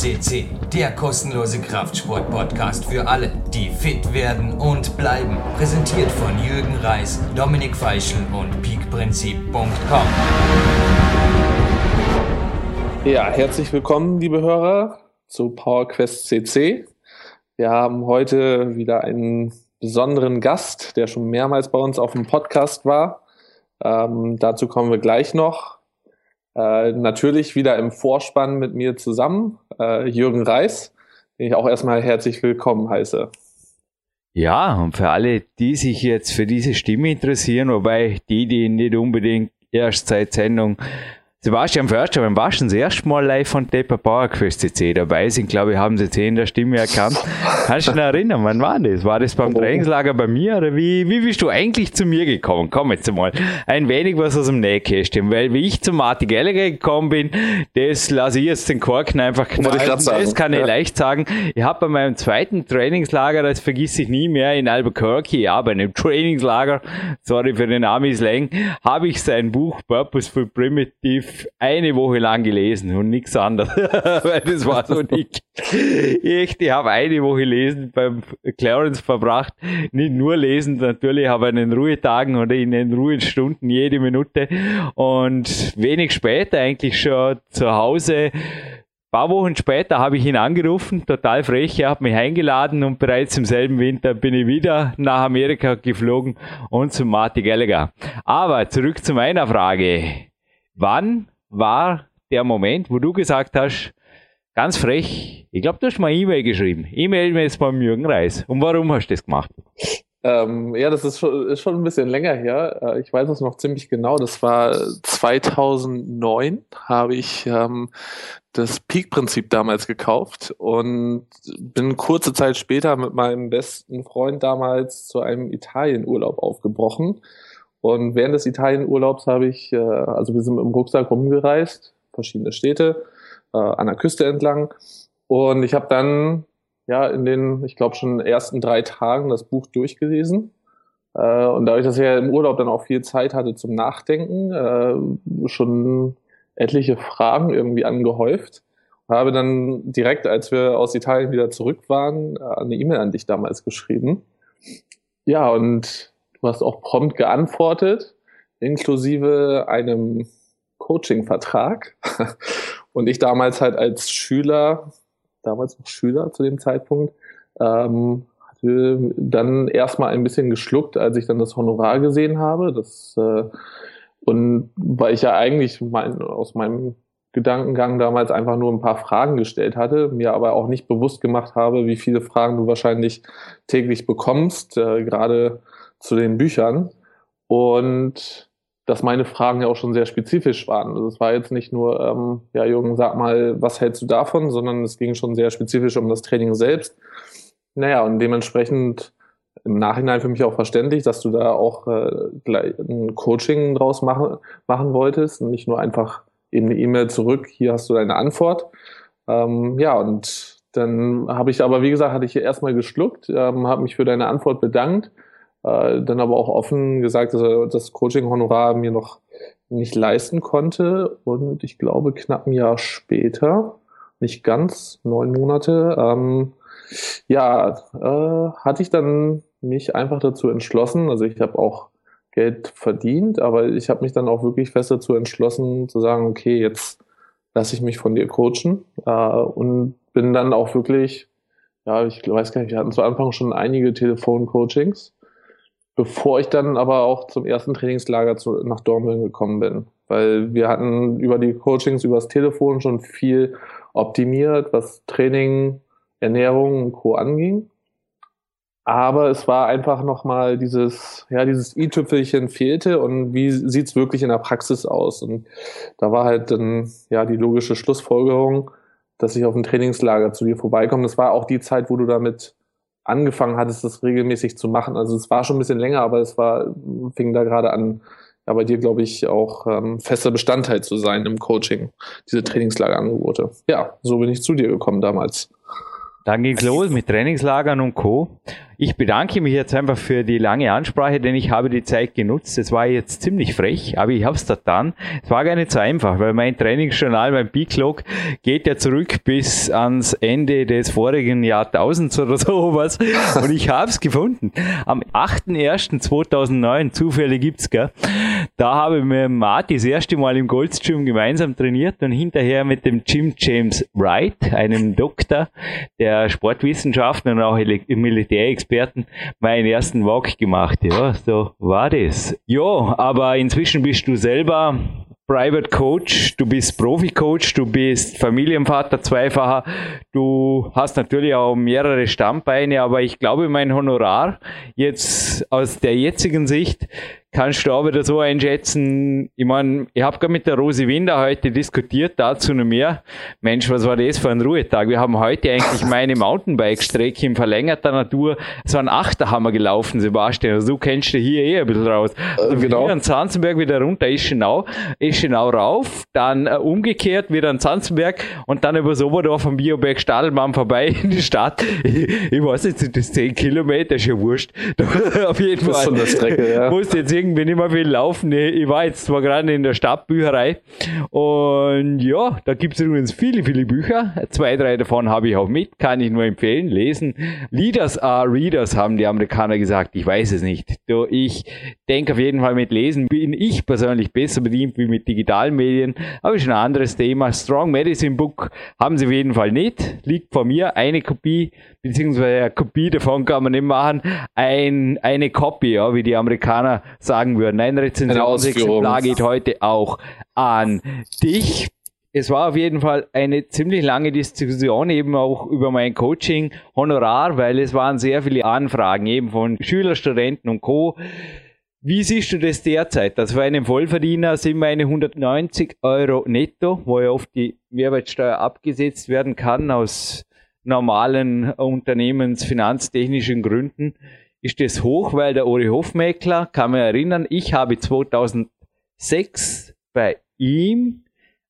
CC, der kostenlose Kraftsport-Podcast für alle, die fit werden und bleiben. Präsentiert von Jürgen Reis, Dominik Feischl und peakprinzip.com. Ja, herzlich willkommen, liebe Hörer, zu PowerQuest CC. Wir haben heute wieder einen besonderen Gast, der schon mehrmals bei uns auf dem Podcast war. Ähm, dazu kommen wir gleich noch. Äh, natürlich wieder im Vorspann mit mir zusammen, äh, Jürgen Reis, den ich auch erstmal herzlich willkommen heiße. Ja, und für alle, die sich jetzt für diese Stimme interessieren, wobei die, die nicht unbedingt erst seit Sendung Sebastian Förster beim Waschen das erste Mal live von Depper Power Quest CC dabei sind, glaube ich, haben sie zehn der Stimme erkannt. Kannst du dich erinnern, wann war das? War das beim. Trainingslager bei mir oder wie, wie bist du eigentlich zu mir gekommen? Komm jetzt mal ein wenig was aus dem Nähkästchen, weil wie ich zu Martin Gallagher gekommen bin, das lasse ich jetzt den Korken einfach knallen. Das kann ich ja. leicht sagen. Ich habe bei meinem zweiten Trainingslager, das vergiss ich nie mehr, in Albuquerque, ja, bei einem Trainingslager, sorry für den Army-Slang, habe ich sein Buch Purposeful Primitive eine Woche lang gelesen und nichts anderes, weil das war so nicht. Echt, ich habe eine Woche lesen beim Clarence verbracht. Nicht nur lesen, natürlich habe ich in den Ruhetagen oder in den Ruhestunden jede Minute und wenig später eigentlich schon zu Hause ein paar Wochen später habe ich ihn angerufen, total frech, er hat mich eingeladen und bereits im selben Winter bin ich wieder nach Amerika geflogen und zum Marty Gallagher. Aber zurück zu meiner Frage. Wann war der Moment, wo du gesagt hast, ganz frech, ich glaube, du hast mal E-Mail geschrieben. E-Mail jetzt beim Jürgen Reis. Und warum hast du das gemacht? Ähm, ja, das ist schon, ist schon ein bisschen länger her. Äh, ich weiß es noch ziemlich genau. Das war 2009, habe ich ähm, das Peak-Prinzip damals gekauft und bin kurze Zeit später mit meinem besten Freund damals zu einem Italienurlaub aufgebrochen. Und während des Italienurlaubs habe ich, äh, also wir sind dem Rucksack rumgereist, verschiedene Städte, äh, an der Küste entlang. Und ich habe dann ja in den, ich glaube schon ersten drei Tagen das Buch durchgelesen. Äh, und dadurch, dass ich ja im Urlaub dann auch viel Zeit hatte zum Nachdenken, äh, schon etliche Fragen irgendwie angehäuft. Habe dann direkt, als wir aus Italien wieder zurück waren, äh, eine E-Mail an dich damals geschrieben. Ja, und Du hast auch prompt geantwortet, inklusive einem Coaching-Vertrag. Und ich damals halt als Schüler, damals noch Schüler zu dem Zeitpunkt, ähm, hatte dann erstmal ein bisschen geschluckt, als ich dann das Honorar gesehen habe. Das, äh, und weil ich ja eigentlich mein, aus meinem Gedankengang damals einfach nur ein paar Fragen gestellt hatte, mir aber auch nicht bewusst gemacht habe, wie viele Fragen du wahrscheinlich täglich bekommst, äh, gerade zu den Büchern und dass meine Fragen ja auch schon sehr spezifisch waren. Also es war jetzt nicht nur, ähm, ja Jürgen, sag mal, was hältst du davon, sondern es ging schon sehr spezifisch um das Training selbst. Naja, und dementsprechend im Nachhinein für mich auch verständlich, dass du da auch äh, gleich ein Coaching draus machen, machen wolltest und nicht nur einfach eben eine E-Mail zurück, hier hast du deine Antwort. Ähm, ja, und dann habe ich aber, wie gesagt, hatte ich erstmal geschluckt, ähm, habe mich für deine Antwort bedankt äh, dann aber auch offen gesagt, dass er das Coaching-Honorar mir noch nicht leisten konnte. Und ich glaube, knapp ein Jahr später, nicht ganz, neun Monate, ähm, ja, äh, hatte ich dann mich einfach dazu entschlossen. Also ich habe auch Geld verdient, aber ich habe mich dann auch wirklich fest dazu entschlossen zu sagen, okay, jetzt lasse ich mich von dir coachen äh, und bin dann auch wirklich, ja, ich weiß gar nicht, wir hatten zu Anfang schon einige Telefoncoachings bevor ich dann aber auch zum ersten Trainingslager zu, nach Dornbirn gekommen bin. Weil wir hatten über die Coachings, übers Telefon schon viel optimiert, was Training, Ernährung und Co. anging. Aber es war einfach nochmal dieses, ja, dieses i-Tüpfelchen fehlte und wie sieht's wirklich in der Praxis aus? Und da war halt dann, ja, die logische Schlussfolgerung, dass ich auf ein Trainingslager zu dir vorbeikomme. Das war auch die Zeit, wo du damit angefangen hattest, das regelmäßig zu machen. Also es war schon ein bisschen länger, aber es war, fing da gerade an, ja, bei dir, glaube ich, auch ähm, fester Bestandteil zu sein im Coaching, diese Trainingslagerangebote. Ja, so bin ich zu dir gekommen damals. Dann ging's los mit Trainingslagern und Co. Ich bedanke mich jetzt einfach für die lange Ansprache, denn ich habe die Zeit genutzt. Es war jetzt ziemlich frech, aber ich habe es getan. Es war gar nicht so einfach, weil mein Trainingsjournal, mein B-Clock geht ja zurück bis ans Ende des vorigen Jahrtausends oder sowas. Und ich habe es gefunden. Am 8.1.2009, Zufälle gibt's, gell? Da habe ich mit Marty das erste Mal im Goldstream gemeinsam trainiert und hinterher mit dem Jim James Wright, einem Doktor der Sportwissenschaften und auch Militärexperten Experten meinen ersten Walk gemacht. Ja, so war das. Ja, aber inzwischen bist du selber Private Coach, du bist Profi-Coach, du bist Familienvater zweifacher, du hast natürlich auch mehrere Stammbeine, aber ich glaube, mein Honorar jetzt aus der jetzigen Sicht kannst du auch wieder so einschätzen. Ich meine, ich habe gerade mit der Rosi Winder heute diskutiert, dazu noch mehr. Mensch, was war das für ein Ruhetag? Wir haben heute eigentlich meine Mountainbike-Strecke in verlängerter Natur. So ein Achterhammer gelaufen, Sebastian. Also du kennst dich hier eh ein bisschen raus. Also genau. Hier an Zanzenberg wieder runter, Ischenau, Ischenau rauf, dann äh, umgekehrt wieder an Zanzenberg und dann über Soberdorf am Bioberg Stadelmann vorbei in die Stadt. Ich, ich weiß nicht, das 10 Kilometer ist ja wurscht. Auf jeden Fall. Das ist so eine Strecke, ja. Musst jetzt irgendwie nicht mehr viel laufen. Ich war jetzt zwar gerade in der Stadtbücherei und ja, da gibt es übrigens viele, viele Bücher. Zwei, drei davon habe ich auch mit, kann ich nur empfehlen, lesen. Leaders are Readers, haben die Amerikaner gesagt. Ich weiß es nicht. Ich denke auf jeden Fall mit Lesen bin ich persönlich besser bedient wie mit digitalen Medien, aber ist ein anderes Thema. Strong Medicine Book haben sie auf jeden Fall nicht. Liegt vor mir eine Kopie, beziehungsweise eine Kopie davon kann man nicht machen. Ein, eine Copy, ja, wie die Amerikaner sagen würden. Ein Rezensionsexemplar geht heute auch an dich. Es war auf jeden Fall eine ziemlich lange Diskussion eben auch über mein Coaching Honorar, weil es waren sehr viele Anfragen eben von Schüler, Studenten und Co. Wie siehst du das derzeit? Also für einen Vollverdiener sind meine 190 Euro netto, wo ja oft die Mehrwertsteuer abgesetzt werden kann aus normalen unternehmensfinanztechnischen Gründen. Ist das hoch, weil der Uri Hofmäkler, kann man erinnern, ich habe 2006 bei ihm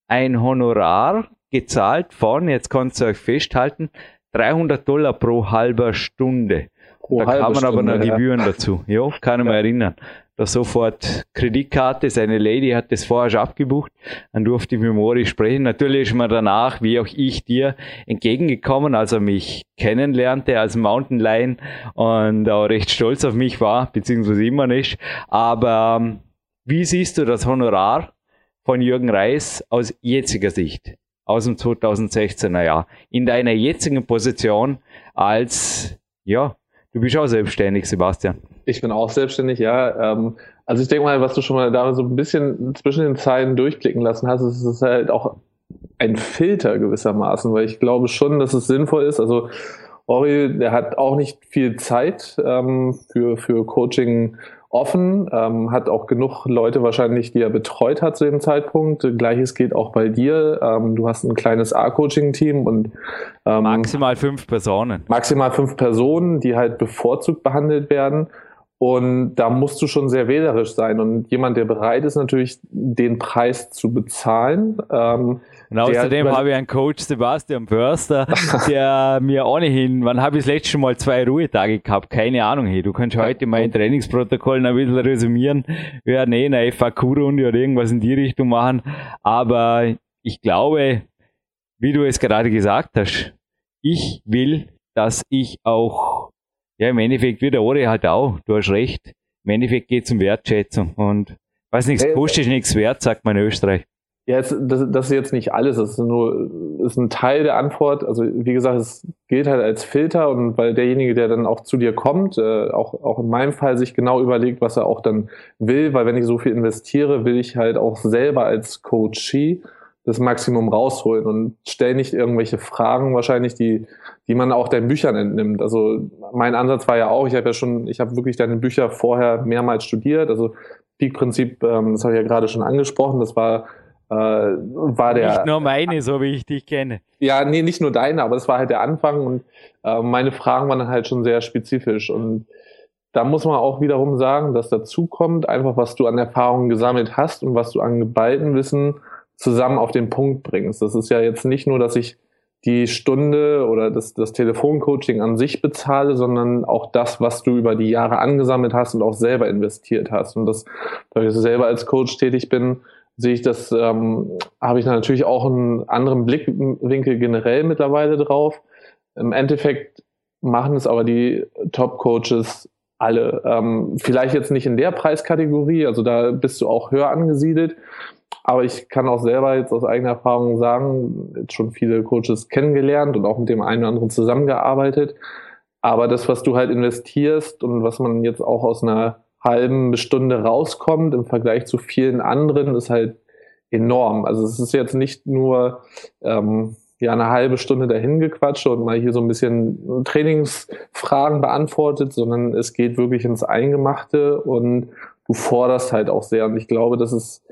ein Honorar gezahlt von, jetzt kannst du euch festhalten, 300 Dollar pro halber Stunde. Pro da kamen aber noch Gebühren ja. dazu. Ja, kann ich ja. mich erinnern. Sofort Kreditkarte, seine Lady hat das vorher schon abgebucht, dann durfte ich mit Mori sprechen. Natürlich ist mir danach, wie auch ich dir, entgegengekommen, als er mich kennenlernte als Mountain Lion und auch recht stolz auf mich war, beziehungsweise immer nicht. Aber ähm, wie siehst du das Honorar von Jürgen Reis aus jetziger Sicht? Aus dem 2016er Jahr. In deiner jetzigen Position als, ja, Du bist auch selbstständig, Sebastian. Ich bin auch selbstständig, ja. Ähm, also ich denke mal, was du schon mal da so ein bisschen zwischen den Zeilen durchblicken lassen hast, ist es halt auch ein Filter gewissermaßen, weil ich glaube schon, dass es sinnvoll ist. Also Ori, der hat auch nicht viel Zeit ähm, für, für Coaching offen, ähm, hat auch genug Leute wahrscheinlich, die er betreut hat zu dem Zeitpunkt. Gleiches geht auch bei dir. Ähm, du hast ein kleines A-Coaching-Team und ähm, maximal fünf Personen. Maximal fünf Personen, die halt bevorzugt behandelt werden. Und da musst du schon sehr wählerisch sein. Und jemand, der bereit ist, natürlich den Preis zu bezahlen, ähm, und außerdem habe ich einen Coach, Sebastian Förster, der mir ohnehin, wann habe ich das letzte Mal zwei Ruhetage gehabt? Keine Ahnung. Hey, du kannst heute mein Trainingsprotokoll ein bisschen resümieren. Wir werden eh eine FAQ-Runde oder irgendwas in die Richtung machen. Aber ich glaube, wie du es gerade gesagt hast, ich will, dass ich auch, ja, im Endeffekt wie der Ori halt auch, du hast recht, im Endeffekt geht es um Wertschätzung und was nichts kostet, ist nichts wert, sagt man in Österreich. Ja, das, das ist jetzt nicht alles, das ist nur ist ein Teil der Antwort. Also wie gesagt, es gilt halt als Filter und weil derjenige, der dann auch zu dir kommt, äh, auch, auch in meinem Fall sich genau überlegt, was er auch dann will, weil wenn ich so viel investiere, will ich halt auch selber als Coachee das Maximum rausholen und stell nicht irgendwelche Fragen wahrscheinlich, die, die man auch deinen Büchern entnimmt. Also mein Ansatz war ja auch, ich habe ja schon, ich habe wirklich deine Bücher vorher mehrmals studiert. Also Peak-Prinzip, ähm, das habe ich ja gerade schon angesprochen, das war äh, war der. Nicht nur meine, so wie ich dich kenne. Ja, nee, nicht nur deine, aber das war halt der Anfang und äh, meine Fragen waren dann halt schon sehr spezifisch und da muss man auch wiederum sagen, dass dazu kommt, einfach was du an Erfahrungen gesammelt hast und was du an geballten Wissen zusammen auf den Punkt bringst. Das ist ja jetzt nicht nur, dass ich die Stunde oder das, das Telefoncoaching an sich bezahle, sondern auch das, was du über die Jahre angesammelt hast und auch selber investiert hast. Und das, da ich selber als Coach tätig bin, sehe ich das, ähm, habe ich natürlich auch einen anderen Blickwinkel generell mittlerweile drauf. Im Endeffekt machen es aber die Top-Coaches alle. Ähm, vielleicht jetzt nicht in der Preiskategorie, also da bist du auch höher angesiedelt. Aber ich kann auch selber jetzt aus eigener Erfahrung sagen, jetzt schon viele Coaches kennengelernt und auch mit dem einen oder anderen zusammengearbeitet. Aber das, was du halt investierst und was man jetzt auch aus einer halben Stunde rauskommt im Vergleich zu vielen anderen, ist halt enorm. Also es ist jetzt nicht nur ähm, ja eine halbe Stunde dahin gequatscht und mal hier so ein bisschen Trainingsfragen beantwortet, sondern es geht wirklich ins Eingemachte und du forderst halt auch sehr. Und ich glaube, das ist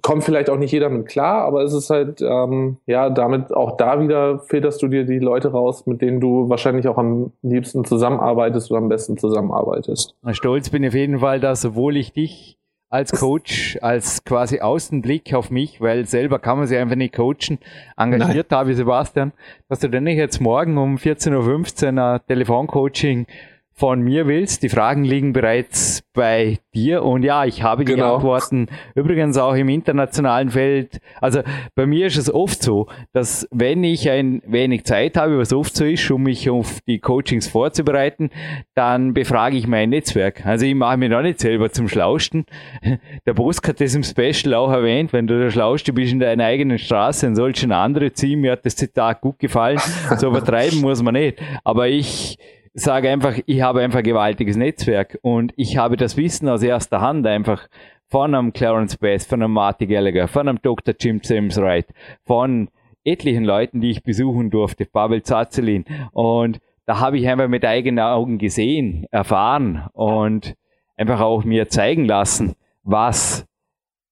kommt vielleicht auch nicht jeder mit klar, aber es ist halt, ähm, ja, damit auch da wieder filterst du dir die Leute raus, mit denen du wahrscheinlich auch am liebsten zusammenarbeitest oder am besten zusammenarbeitest. Stolz bin ich auf jeden Fall, dass sowohl ich dich als Coach, als quasi Außenblick auf mich, weil selber kann man sich einfach nicht coachen, engagiert Nein. habe, Sebastian, dass du denn nicht jetzt morgen um 14.15 Uhr ein Telefoncoaching von mir willst. Die Fragen liegen bereits bei dir und ja, ich habe die genau. Antworten übrigens auch im internationalen Feld. Also bei mir ist es oft so, dass wenn ich ein wenig Zeit habe, was oft so ist, um mich auf die Coachings vorzubereiten, dann befrage ich mein Netzwerk. Also ich mache mich noch nicht selber zum Schlausten. Der Bosk hat das im Special auch erwähnt, wenn du der Schlauste bist in deiner eigenen Straße, dann sollst du eine andere ziehen. Mir hat das Zitat gut gefallen. So übertreiben muss man nicht. Aber ich sage einfach, ich habe einfach ein gewaltiges Netzwerk und ich habe das Wissen aus erster Hand einfach von einem Clarence Best, von einem Marty Gallagher, von einem Dr. Jim Sims Wright, von etlichen Leuten, die ich besuchen durfte, Pavel Zazelin. Und da habe ich einfach mit eigenen Augen gesehen, erfahren und einfach auch mir zeigen lassen, was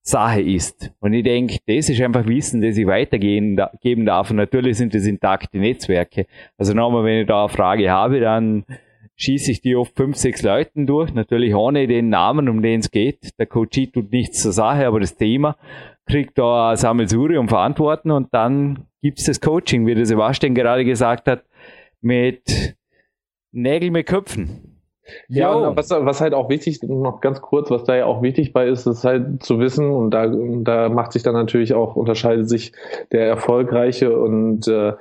Sache ist. Und ich denke, das ist einfach Wissen, das ich weitergeben darf. Und natürlich sind das intakte Netzwerke. Also nochmal, wenn ich da eine Frage habe, dann schieße ich die oft fünf, sechs Leuten durch. Natürlich ohne den Namen, um den es geht. Der Coach tut nichts zur Sache, aber das Thema kriegt da ein Sammelsurium verantworten und dann gibt's das Coaching, wie der Sebastian gerade gesagt hat, mit Nägel mit Köpfen. Ja, und was, was halt auch wichtig, noch ganz kurz, was da ja auch wichtig bei ist, ist halt zu wissen, und da, da macht sich dann natürlich auch, unterscheidet sich der erfolgreiche und äh,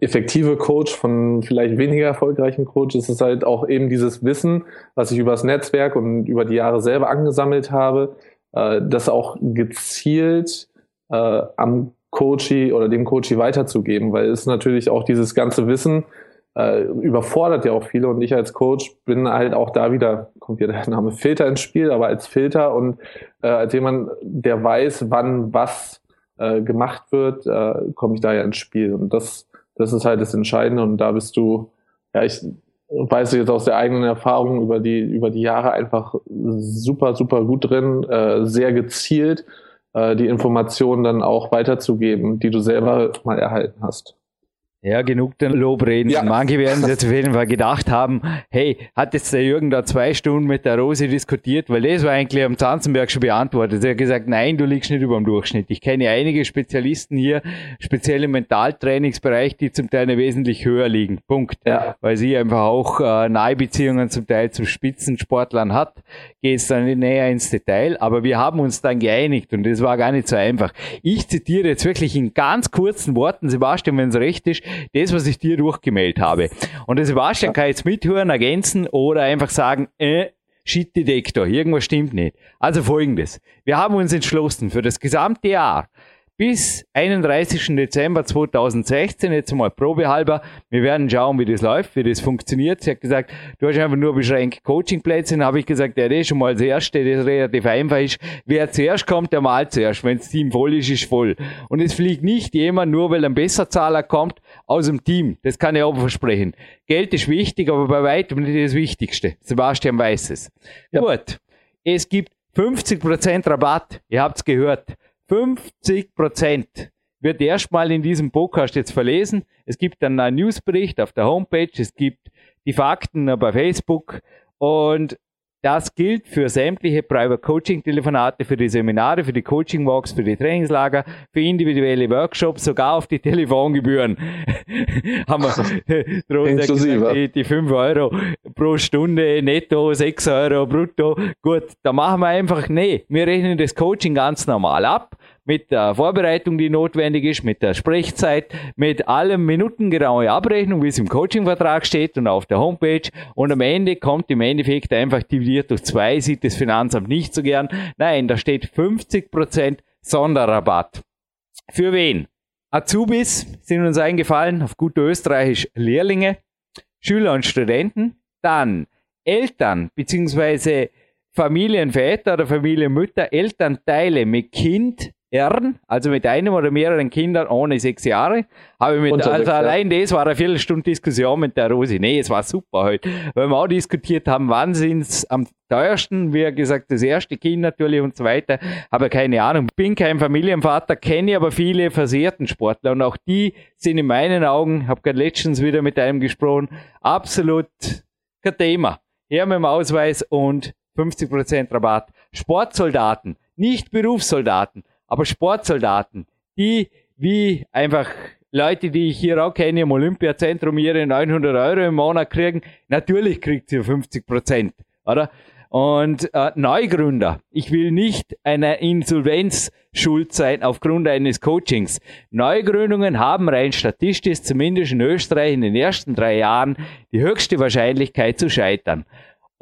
effektive Coach von vielleicht weniger erfolgreichen Coach. Es ist halt auch eben dieses Wissen, was ich übers Netzwerk und über die Jahre selber angesammelt habe, äh, das auch gezielt äh, am Coachy oder dem Coachy weiterzugeben, weil es natürlich auch dieses ganze Wissen, äh, überfordert ja auch viele und ich als Coach bin halt auch da wieder, kommt wieder der Name Filter ins Spiel, aber als Filter und äh, als jemand, der weiß, wann was äh, gemacht wird, äh, komme ich da ja ins Spiel und das, das ist halt das Entscheidende und da bist du, ja, ich weiß jetzt aus der eigenen Erfahrung über die, über die Jahre einfach super, super gut drin, äh, sehr gezielt äh, die Informationen dann auch weiterzugeben, die du selber mal erhalten hast. Ja, genug den Lobreden. Ja. Manche werden jetzt auf jeden Fall gedacht haben, hey, hat jetzt der Jürgen da zwei Stunden mit der Rose diskutiert, weil das war eigentlich am Zanzenberg schon beantwortet. Er hat gesagt, nein, du liegst nicht über dem Durchschnitt. Ich kenne einige Spezialisten hier, speziell im Mentaltrainingsbereich, die zum Teil wesentlich höher liegen. Punkt. Ja. Weil sie einfach auch äh, nahe Beziehungen zum Teil zu Spitzensportlern hat. Geht es dann näher ins Detail, aber wir haben uns dann geeinigt und das war gar nicht so einfach. Ich zitiere jetzt wirklich in ganz kurzen Worten, Sebastian, wenn es recht ist, das, was ich dir durchgemeldet habe. Und der Sebastian kann jetzt mithören, ergänzen oder einfach sagen, äh, Shit-Detektor, irgendwas stimmt nicht. Also folgendes. Wir haben uns entschlossen, für das gesamte Jahr bis 31. Dezember 2016, jetzt mal probehalber. Wir werden schauen, wie das läuft, wie das funktioniert. Sie hat gesagt, du hast einfach nur beschränkt Coachingplätze. Dann habe ich gesagt, ja, das ist schon mal das Erste, das relativ einfach ist. Wer zuerst kommt, der malt zuerst. Wenn das Team voll ist, ist voll. Und es fliegt nicht jemand, nur weil ein Besserzahler kommt, aus dem Team. Das kann ich auch versprechen. Geld ist wichtig, aber bei weitem nicht das Wichtigste. Sebastian weiß es. Ja. Gut. Es gibt 50% Rabatt. Ihr habt's gehört. 50 Prozent wird erstmal in diesem Podcast jetzt verlesen. Es gibt dann einen Newsbericht auf der Homepage, es gibt die Fakten bei Facebook und Das gilt für sämtliche Private Coaching Telefonate, für die Seminare, für die Coaching Walks, für die Trainingslager, für individuelle Workshops, sogar auf die Telefongebühren. Haben wir Inklusive. Die, die 5 Euro pro Stunde netto, 6 Euro brutto. Gut, da machen wir einfach, nee, wir rechnen das Coaching ganz normal ab mit der Vorbereitung, die notwendig ist, mit der Sprechzeit, mit allem minutengenaue Abrechnung, wie es im Coachingvertrag steht und auf der Homepage. Und am Ende kommt im Endeffekt einfach dividiert durch zwei, sieht das Finanzamt nicht so gern. Nein, da steht 50% Sonderrabatt. Für wen? Azubis sind uns eingefallen, auf gut Österreichisch Lehrlinge, Schüler und Studenten, dann Eltern bzw. Familienväter oder Familienmütter, Elternteile mit Kind, Ern, also mit einem oder mehreren Kindern ohne sechs Jahre, habe ich mit, also sechs, allein ja. das war eine Viertelstunde Diskussion mit der Rosi. Nee, es war super heute, weil wir auch diskutiert haben, wann sind es am teuersten, wie gesagt, das erste Kind natürlich und so weiter, aber keine Ahnung, bin kein Familienvater, kenne aber viele versehrten Sportler und auch die sind in meinen Augen, habe gerade letztens wieder mit einem gesprochen, absolut kein Thema. Her mit dem Ausweis und 50% Rabatt. Sportsoldaten, nicht Berufssoldaten, aber Sportsoldaten, die wie einfach Leute, die ich hier auch kenne, im Olympiazentrum ihre 900 Euro im Monat kriegen, natürlich kriegt sie 50 Prozent, oder? Und äh, Neugründer, ich will nicht einer Insolvenz schuld sein aufgrund eines Coachings. Neugründungen haben rein statistisch, zumindest in Österreich in den ersten drei Jahren, die höchste Wahrscheinlichkeit zu scheitern.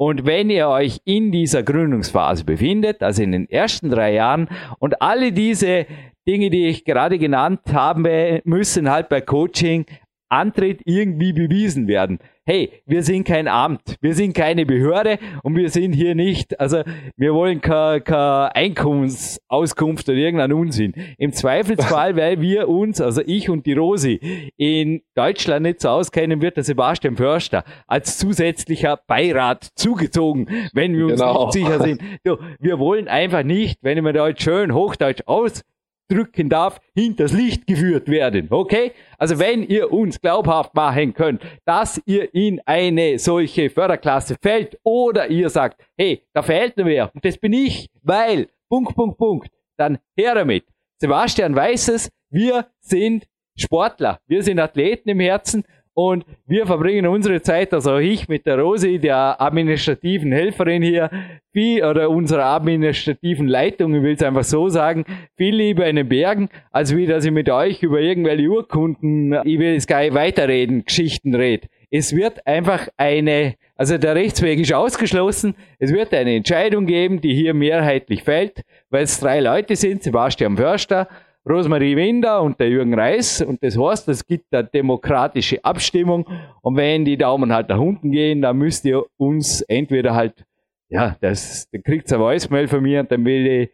Und wenn ihr euch in dieser Gründungsphase befindet, also in den ersten drei Jahren, und alle diese Dinge, die ich gerade genannt habe, müssen halt bei Coaching Antritt irgendwie bewiesen werden hey, wir sind kein Amt, wir sind keine Behörde und wir sind hier nicht, also wir wollen keine, keine Einkommensauskunft oder irgendeinen Unsinn. Im Zweifelsfall, weil wir uns, also ich und die Rosi, in Deutschland nicht so auskennen, wird der Sebastian Förster als zusätzlicher Beirat zugezogen, wenn wir uns genau. nicht sicher sind. So, wir wollen einfach nicht, wenn ich mir da jetzt schön Hochdeutsch aus drücken darf, hinters Licht geführt werden. Okay? Also wenn ihr uns glaubhaft machen könnt, dass ihr in eine solche Förderklasse fällt oder ihr sagt, hey, da fehlt noch wer und das bin ich, weil, Punkt, Punkt, Punkt, dann her damit. Sebastian weiß es, wir sind Sportler, wir sind Athleten im Herzen und wir verbringen unsere Zeit, also ich mit der Rosi, der administrativen Helferin hier, wie, oder unserer administrativen Leitung, ich will es einfach so sagen, viel lieber in den Bergen, als wie dass ich mit euch über irgendwelche Urkunden, ich will jetzt gar nicht weiterreden, Geschichten rede. Es wird einfach eine, also der Rechtsweg ist ausgeschlossen, es wird eine Entscheidung geben, die hier mehrheitlich fällt, weil es drei Leute sind, Sebastian Förster, Rosmarie Winder und der Jürgen Reis. Und das heißt, es gibt eine demokratische Abstimmung. Und wenn die Daumen halt nach unten gehen, dann müsst ihr uns entweder halt, ja, das, dann kriegt ihr ein Voicemail von mir und dann will ich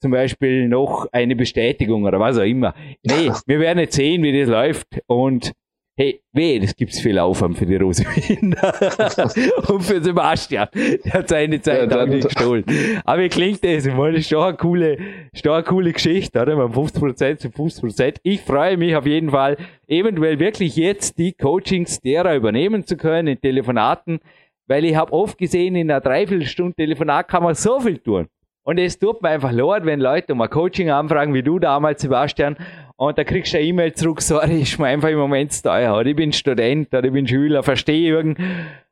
zum Beispiel noch eine Bestätigung oder was auch immer. Nee, wir werden jetzt sehen, wie das läuft. Und Hey, weh, das gibt's viel Aufwand für die Rosewinde. und für Sebastian. Der hat seine Zeit ja, nicht gestohlen. Aber wie klingt das? Ich meine, das ist schon eine coole, schon eine coole Geschichte, oder? Beim 50% zu 50%. Ich freue mich auf jeden Fall, eventuell wirklich jetzt die Coachings derer übernehmen zu können in Telefonaten, weil ich habe oft gesehen, in einer Dreiviertelstunde Telefonat kann man so viel tun. Und es tut mir einfach leid, wenn Leute um ein Coaching anfragen, wie du damals, Sebastian, und da kriegst du eine E-Mail zurück, sorry, ist mir einfach im Moment zu teuer. Oder ich bin Student oder ich bin Schüler, verstehe irgend.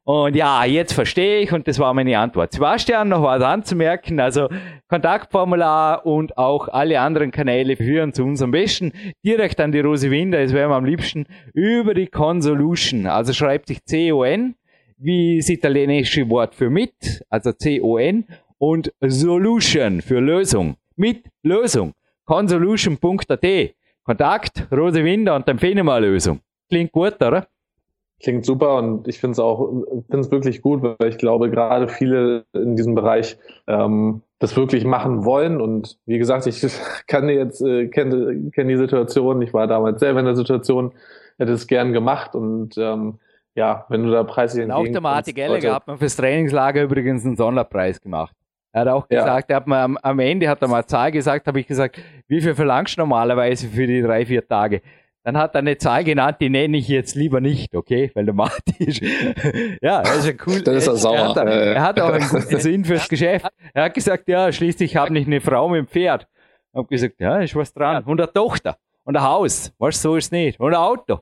Und ja, jetzt verstehe ich und das war meine Antwort. Sebastian, noch was anzumerken, also Kontaktformular und auch alle anderen Kanäle führen zu uns am besten direkt an die Rose Winder, es wäre mir am liebsten über die Consolution, also schreibt sich C-O-N, wie das italienische Wort für mit, also C-O-N und Solution für Lösung, mit Lösung, consolution.at. Kontakt, Rose Winder und dann finden wir eine Lösung. Klingt gut, oder? Klingt super und ich finde es auch, finde es wirklich gut, weil ich glaube, gerade viele in diesem Bereich ähm, das wirklich machen wollen. Und wie gesagt, ich kann jetzt, äh, kenne kenn die Situation, ich war damals selber in der Situation, hätte es gern gemacht und ähm, ja, wenn du da preislich Auch der Martin Gallagher hat man fürs Trainingslager übrigens einen Sonderpreis gemacht. Er hat auch gesagt, ja. er hat mir am, am, Ende hat er mal eine Zahl gesagt, habe ich gesagt, wie viel verlangst du normalerweise für die drei, vier Tage? dann hat er eine Zahl genannt, die nenne ich jetzt lieber nicht, okay? Weil der Martin ist, ja, er ist ja cool. Dann ist er sauer. Er hat, er hat auch einen guten Sinn fürs Geschäft. Er hat gesagt, ja, schließlich habe ich eine Frau mit dem Pferd. Ich habe gesagt, ja, ist was dran. Und eine Tochter. Und ein Haus. Weißt so ist es nicht. Und ein Auto.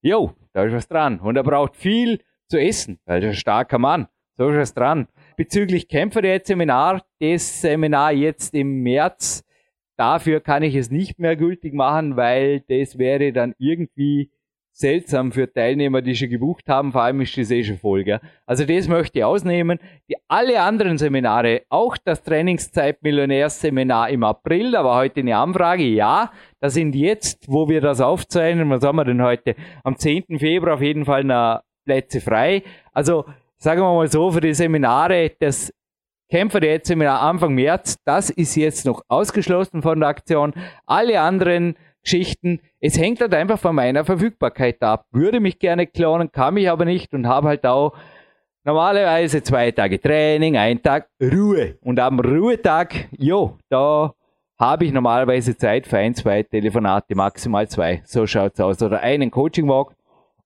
Jo, da ist was dran. Und er braucht viel zu essen, weil er ist ein starker Mann. So ist was dran. Bezüglich Kämpferdiät-Seminar, das Seminar jetzt im März, dafür kann ich es nicht mehr gültig machen, weil das wäre dann irgendwie seltsam für Teilnehmer, die schon gebucht haben, vor allem ist das eh schon voll. Gell? Also das möchte ich ausnehmen. Die alle anderen Seminare, auch das Trainingszeit-Millionärs-Seminar im April, da war heute eine Anfrage, ja, da sind jetzt, wo wir das aufzeichnen, was haben wir denn heute, am 10. Februar auf jeden Fall noch Plätze frei. Also sagen wir mal so, für die Seminare, das Kämpfer der jetzt Seminar Anfang März, das ist jetzt noch ausgeschlossen von der Aktion. Alle anderen Geschichten. Es hängt halt einfach von meiner Verfügbarkeit ab. Würde mich gerne klonen, kann mich aber nicht und habe halt auch normalerweise zwei Tage Training, ein Tag Ruhe. Und am Ruhetag, jo, da habe ich normalerweise Zeit für ein, zwei Telefonate, maximal zwei. So schaut's aus. Oder einen Coaching-Walk.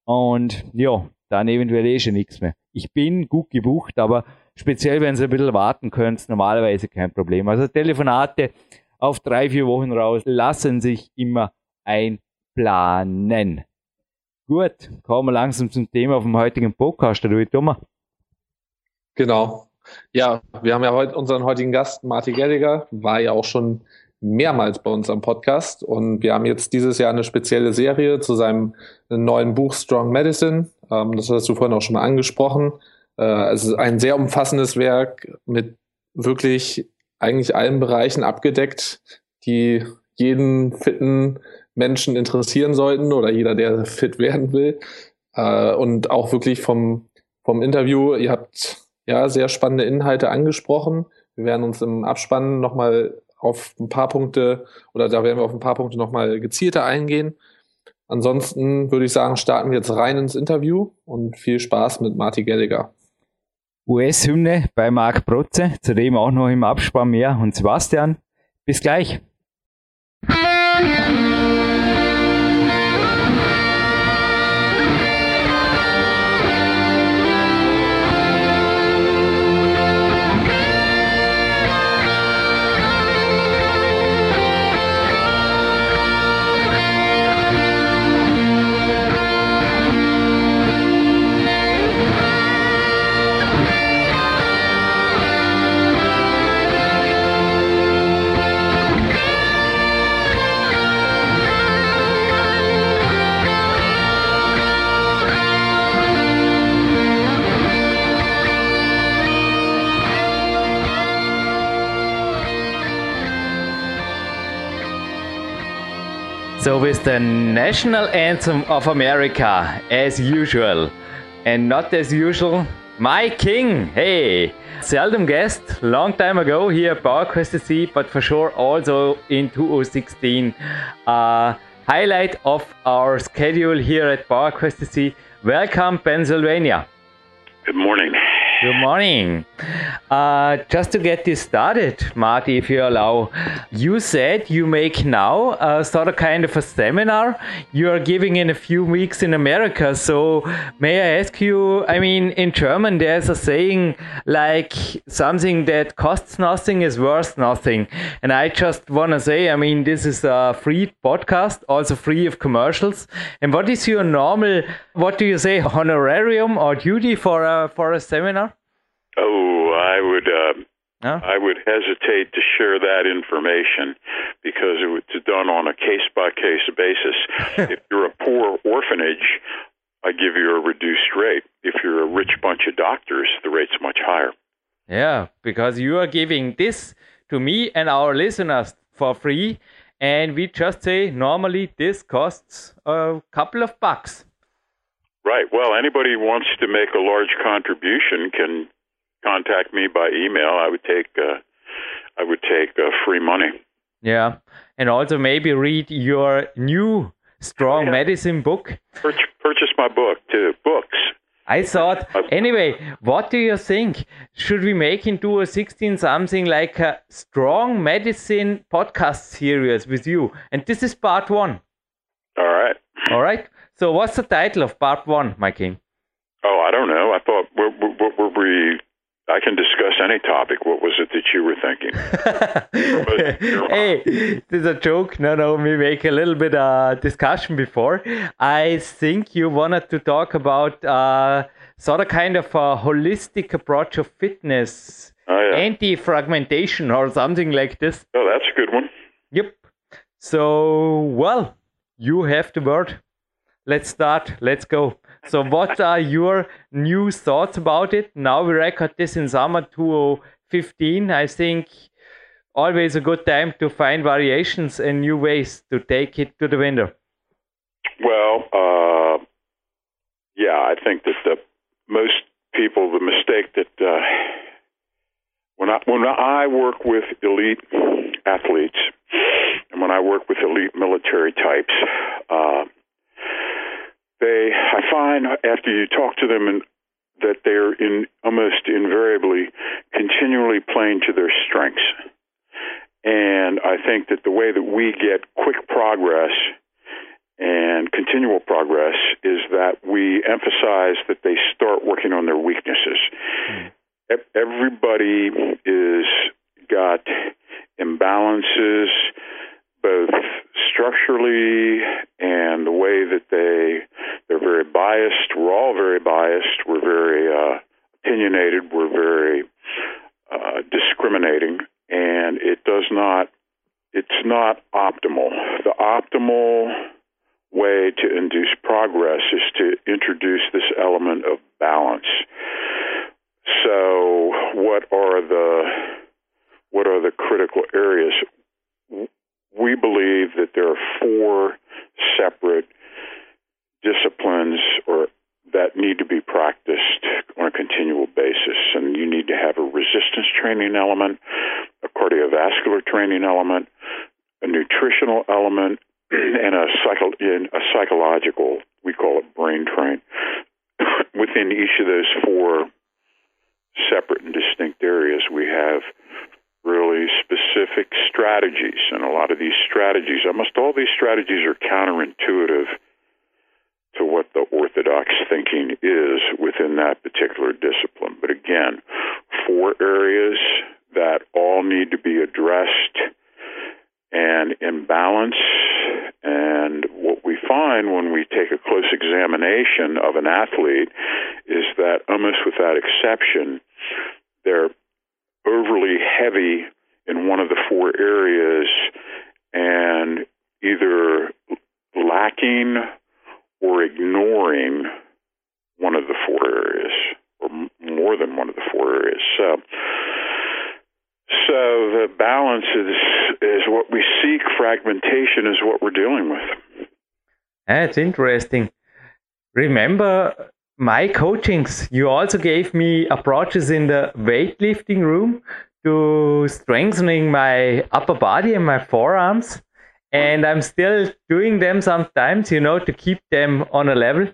Und ja, dann eventuell eh schon nichts mehr. Ich bin gut gebucht, aber speziell, wenn Sie ein bisschen warten können, normalerweise kein Problem. Also Telefonate auf drei, vier Wochen raus, lassen sich immer einplanen. Gut, kommen wir langsam zum Thema vom heutigen Podcast, der Thomas. Genau. Ja, wir haben ja heute unseren heutigen Gast, Martin Gerdiger, war ja auch schon mehrmals bei uns am Podcast und wir haben jetzt dieses Jahr eine spezielle Serie zu seinem neuen Buch Strong Medicine. Ähm, das hast du vorhin auch schon mal angesprochen. Äh, es ist ein sehr umfassendes Werk mit wirklich eigentlich allen Bereichen abgedeckt, die jeden fitten Menschen interessieren sollten oder jeder, der fit werden will. Äh, und auch wirklich vom, vom Interview, ihr habt ja sehr spannende Inhalte angesprochen. Wir werden uns im Abspann nochmal auf ein paar Punkte oder da werden wir auf ein paar Punkte nochmal gezielter eingehen. Ansonsten würde ich sagen, starten wir jetzt rein ins Interview und viel Spaß mit Marty Gallagher. US-Hymne bei Marc Protze, zudem auch noch im Abspann mehr. Und Sebastian, bis gleich. The national anthem of America, as usual, and not as usual, my king. Hey, seldom guest, long time ago here at PowerQuest SC, but for sure also in 2016. Uh, highlight of our schedule here at PowerQuest SC. Welcome, Pennsylvania. Good morning. Good morning. Uh, just to get this started, Marty, if you allow, you said you make now a sort of kind of a seminar you are giving in a few weeks in America. So, may I ask you? I mean, in German, there's a saying like something that costs nothing is worth nothing. And I just want to say, I mean, this is a free podcast, also free of commercials. And what is your normal, what do you say, honorarium or duty for a, for a seminar? Oh, I would. Uh? I would hesitate to share that information because it's done on a case by case basis. if you're a poor orphanage, I give you a reduced rate. If you're a rich bunch of doctors, the rate's much higher. Yeah, because you are giving this to me and our listeners for free, and we just say normally this costs a couple of bucks. Right. Well, anybody who wants to make a large contribution can contact me by email, I would take uh, I would take uh, free money. Yeah, and also maybe read your new Strong yeah. Medicine book. Purchase, purchase my book too. Books. I thought anyway. What do you think? Should we make in 2016 something like a Strong Medicine podcast series with you? And this is part one. All right. All right. So, what's the title of part one, my king? Oh, I don't know. I thought what were we? I can discuss any topic. What was it that you were thinking? hey, this is a joke. No, no, we make a little bit of uh, discussion before. I think you wanted to talk about uh, sort of kind of a holistic approach of fitness, oh, yeah. anti-fragmentation or something like this. Oh, that's a good one. Yep. So, well, you have the word. Let's start. Let's go. So, what are your new thoughts about it? Now we record this in summer 2015. I think always a good time to find variations and new ways to take it to the window. Well, uh, yeah, I think that the most people the mistake that uh, when I when I work with elite athletes and when I work with elite military types. Uh, they I find after you talk to them and that they're in almost invariably continually playing to their strengths. And I think that the way that we get quick progress and continual progress is that we emphasize that they start working on their weaknesses. Mm. Everybody is got imbalances both structurally and the way that they they're very biased. We're all very biased. We're very uh, opinionated. We're very uh, discriminating, and it does not. It's not optimal. The optimal way to induce progress is to introduce this element of balance. So, what are the what are the critical areas? We believe that there are four separate disciplines or that need to be practiced on a continual basis. And you need to have a resistance training element, a cardiovascular training element, a nutritional element, and a, psycho- a psychological, we call it brain train. Within each of those four separate and distinct areas, we have really specific strategies. And a lot of these strategies, almost all these strategies are counterintuitive to what the orthodox thinking is within that particular discipline. But again, four areas that all need to be addressed and in balance. And what we find when we take a close examination of an athlete is that almost without exception, they're overly heavy in one of the four areas and either lacking or ignoring one of the four areas or more than one of the four areas. So, so the balance is is what we seek. Fragmentation is what we're dealing with. That's interesting. Remember my coachings, you also gave me approaches in the weightlifting room to strengthening my upper body and my forearms. And I'm still doing them sometimes, you know, to keep them on a level.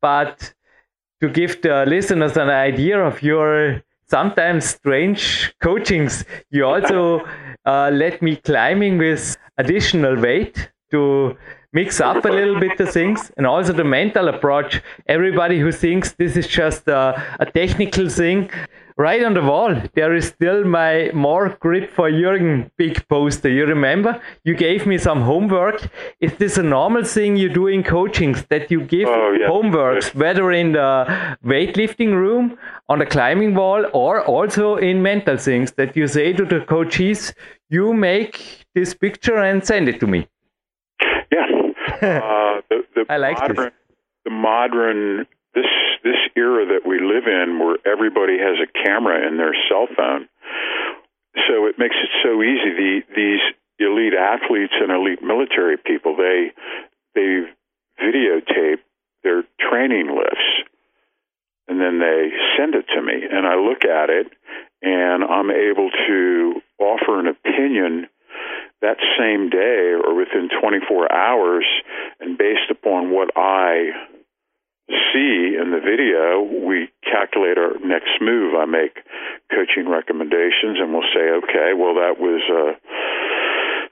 But to give the listeners an idea of your sometimes strange coachings, you also uh, let me climbing with additional weight to mix up a little bit the things and also the mental approach. Everybody who thinks this is just a, a technical thing, right on the wall, there is still my more grip for Jürgen big poster. You remember? You gave me some homework. Is this a normal thing you do in coachings that you give oh, yeah. homeworks, whether in the weightlifting room, on the climbing wall, or also in mental things that you say to the coaches, you make this picture and send it to me? Uh, the, the I like modern, this. The modern this this era that we live in, where everybody has a camera in their cell phone, so it makes it so easy. The these elite athletes and elite military people, they they videotape their training lifts and then they send it to me and I look at it and I'm able to offer an opinion that same day or within 24 hours, and based upon what I see in the video, we calculate our next move. I make coaching recommendations, and we'll say, okay, well, that was. Uh,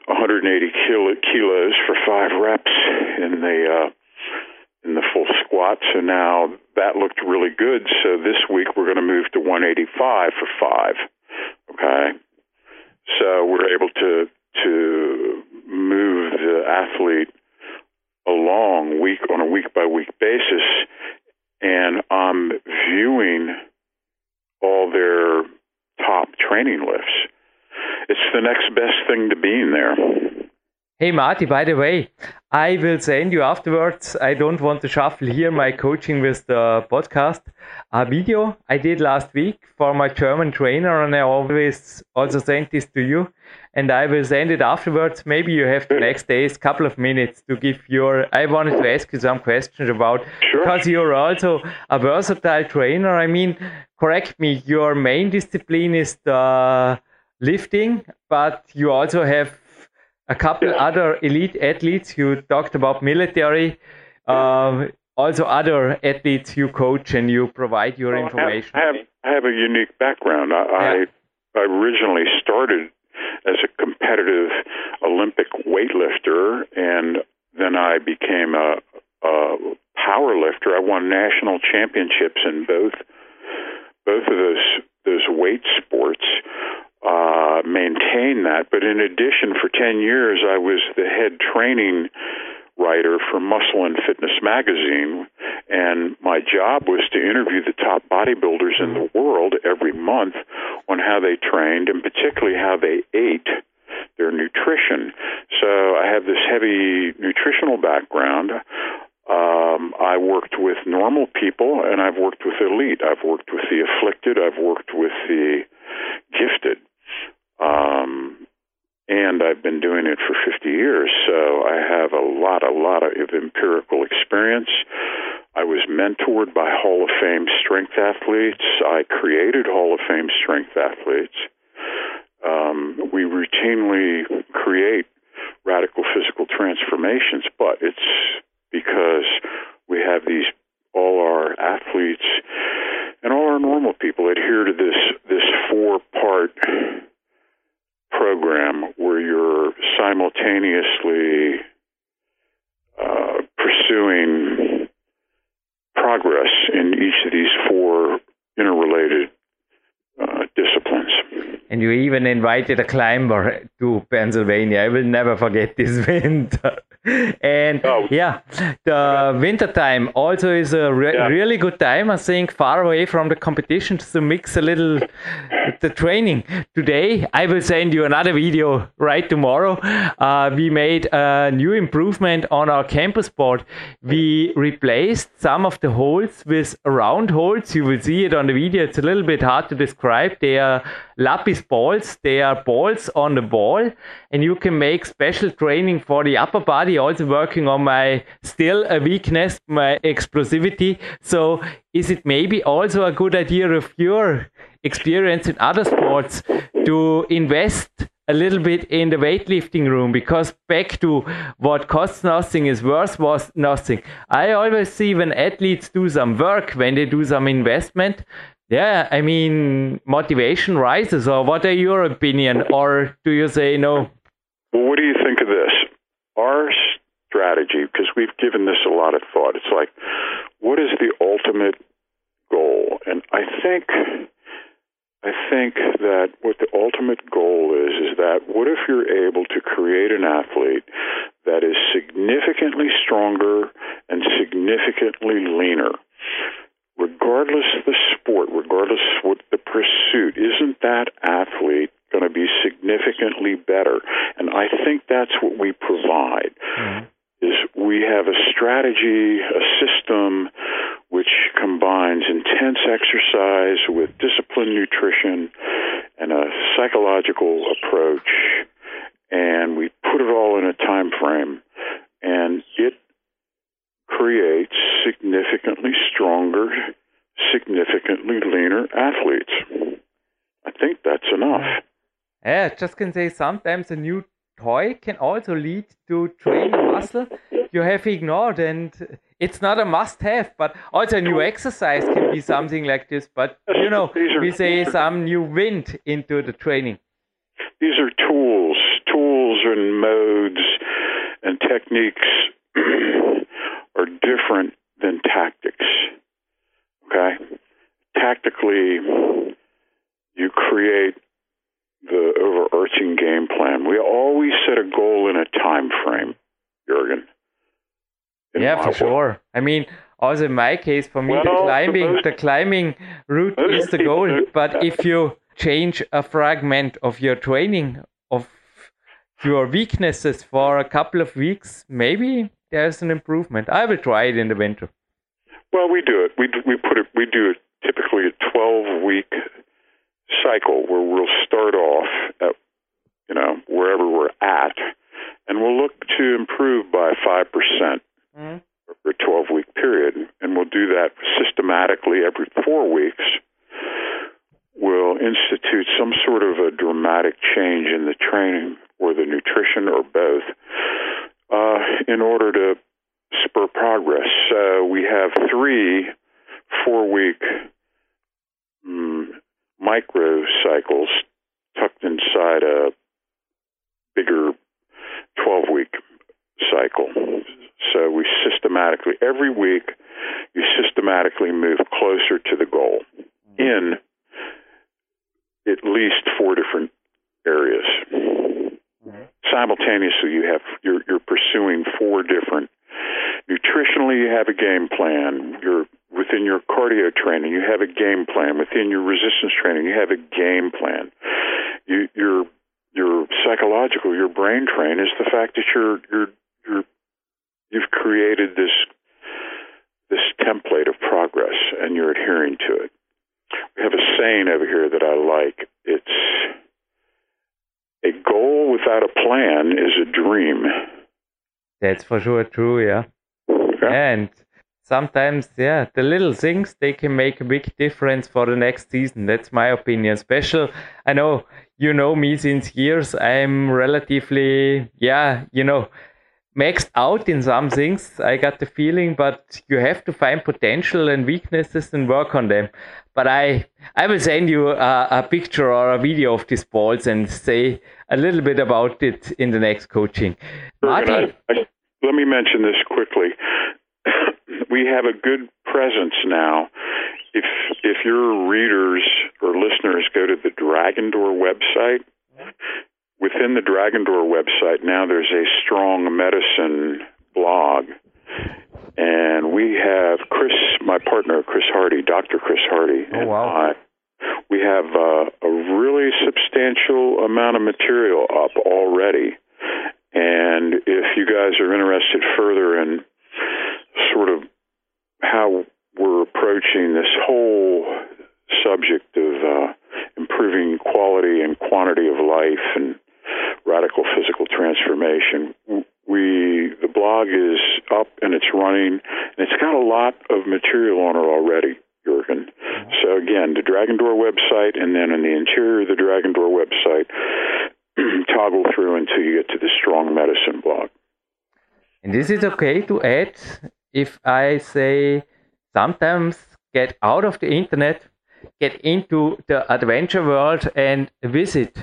180 kilo, kilos for five reps in the uh, in the full squat. So now that looked really good. So this week we're going to move to 185 for five. Okay, so we're able to to move the athlete along week on a week by week basis, and I'm viewing all their top training lifts. It's the next best thing to being there. Hey Marty, by the way, I will send you afterwards. I don't want to shuffle here my coaching with the podcast. A video I did last week for my German trainer, and I always also send this to you. And I will send it afterwards. Maybe you have the next days, couple of minutes to give your. I wanted to ask you some questions about sure. because you're also a versatile trainer. I mean, correct me. Your main discipline is the lifting, but you also have a couple yeah. other elite athletes. You talked about military. Um, also, other athletes you coach and you provide your well, information. I have, I have, I have a unique background. I, yeah. I, I originally started as a competitive Olympic weightlifter, and then I became a, a power lifter. I won national championships in both both of those those weight sports uh, maintain that. But in addition, for 10 years, I was the head training writer for Muscle and Fitness magazine, and my job was to interview the top bodybuilders in the world every month on how they trained and particularly how they ate their nutrition. So I have this heavy nutritional background. Um, I worked with normal people and I've worked with elite. I've worked with the afflicted. I've worked with the gifted. Um, and I've been doing it for 50 years, so I have a lot, a lot of empirical experience. I was mentored by Hall of Fame strength athletes. I created Hall of Fame strength athletes. Um, we routinely create radical physical transformations, but it's because we have these all our athletes and all our normal people adhere to this this four part program where you're simultaneously uh, pursuing progress in each of these four interrelated uh, disciplines. And you even invited a climber to Pennsylvania. I will never forget this winter and oh. yeah, the winter time also is a re yeah. really good time. I think far away from the competition to mix a little the training. Today, I will send you another video right tomorrow. Uh, we made a new improvement on our campus board. We replaced some of the holes with round holes. You will see it on the video. It's a little bit hard to describe. They are lapis balls. They are balls on the ball, and you can make special training for the upper body. Also working on my still a weakness, my explosivity. So is it maybe also a good idea of your experience in other sports to invest a little bit in the weightlifting room because back to what costs nothing is worth was nothing. I always see when athletes do some work, when they do some investment, yeah, I mean, motivation rises. Or what are your opinion? Or do you say no? Well, what do you think of this? Our strategy, because we've given this a lot of thought, it's like, what is the ultimate goal? And I think. I think that what the ultimate goal is is that what if you're able to create an athlete that is significantly stronger and significantly leaner? regardless of the sport, regardless of what the pursuit, isn't that athlete going to be significantly better? And I think that's what we provide. Mm-hmm. Is we have a strategy, a system which combines intense exercise with disciplined nutrition and a psychological approach, and we put it all in a time frame, and it creates significantly stronger, significantly leaner athletes. I think that's enough. Yeah, just can say sometimes a new toy can also lead to training muscle you have ignored and it's not a must have but also a new exercise can be something like this but you know we say some new wind into the training these are tools tools and modes and techniques are different than tactics. Okay? Tactically, you create the overarching game plan. We always set a goal in a time frame, Jurgen. Yeah, for sure. I mean, also in my case, for me, well, the climbing, most, the climbing route is the goal. But if you change a fragment of your training of your weaknesses for a couple of weeks, maybe there's an improvement. I will try it in the winter. Well, we do it. We we put it. We do it typically a 12 week cycle where we'll start off at you know wherever we're at, and we'll look to improve by five percent mm-hmm. over a 12 week period, and we'll do that systematically every four weeks. We'll institute some sort of a dramatic change in the training or the nutrition or both uh, in order to spur progress. So we have three four week um, micro cycles tucked inside a bigger 12 week cycle. So we systematically, every week, you systematically move closer to the goal in at least four different areas. Mm-hmm. Simultaneously, you have you're, you're pursuing four different. Nutritionally, you have a game plan. You're within your cardio training, you have a game plan. Within your resistance training, you have a game plan. You, your your psychological, your brain train is the fact that you're you're you're you've created this this template of progress and you're adhering to it. We have a saying over here that I like. It's a goal without a plan is a dream. That's for sure true, yeah. yeah. And sometimes, yeah, the little things they can make a big difference for the next season. That's my opinion. Special, I know you know me since years. I'm relatively, yeah, you know, maxed out in some things. I got the feeling, but you have to find potential and weaknesses and work on them. But I, I will send you a, a picture or a video of these balls and say a little bit about it in the next coaching. Martin, I, I, let me mention this quickly we have a good presence now. If if your readers or listeners go to the Dragon Door website, within the Dragon Door website now there's a strong medicine blog. And we have Chris, my partner, Chris Hardy, Dr. Chris Hardy, oh, and wow. I. We have uh, a really substantial amount of material up already. And if you guys are interested further in sort of how we're approaching this whole subject of uh, improving quality and quantity of life and radical physical transformation. We the blog is up and it's running, and it's got a lot of material on it already. Jurgen. So again, the Dragon Door website, and then in the interior of the Dragon Door website, toggle until you get to the Strong Medicine blog. And this is okay to add if I say sometimes get out of the internet, get into the adventure world and visit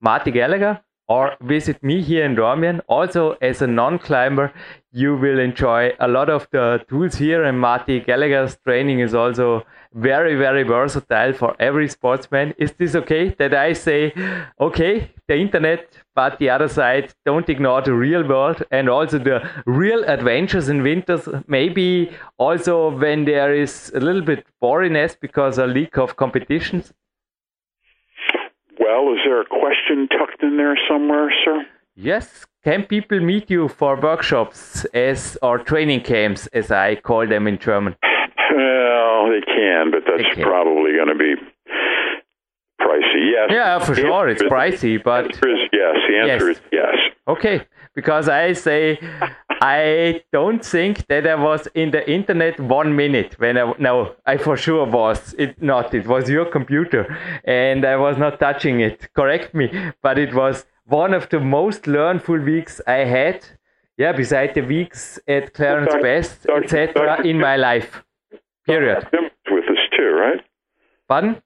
Marty Gallagher or visit me here in Dormien. Also, as a non climber, you will enjoy a lot of the tools here. And Marty Gallagher's training is also very, very versatile for every sportsman. Is this okay that I say, okay, the internet, but the other side, don't ignore the real world and also the real adventures in winters? Maybe also when there is a little bit boringness because a leak of competitions? Well, is there a question tucked in there somewhere, sir? Yes. Can people meet you for workshops as or training camps, as I call them in German? Well, they can, but that's can. probably going to be pricey. Yes. Yeah, for sure, it's pricey, but yes. The answer yes. is yes. Okay, because I say I don't think that I was in the internet one minute when I no I for sure was it not. It was your computer and I was not touching it. Correct me. But it was one of the most learnful weeks I had. Yeah beside the weeks at Clarence Dr. Best etc in my life. Period. Jim was with us too right? Pardon?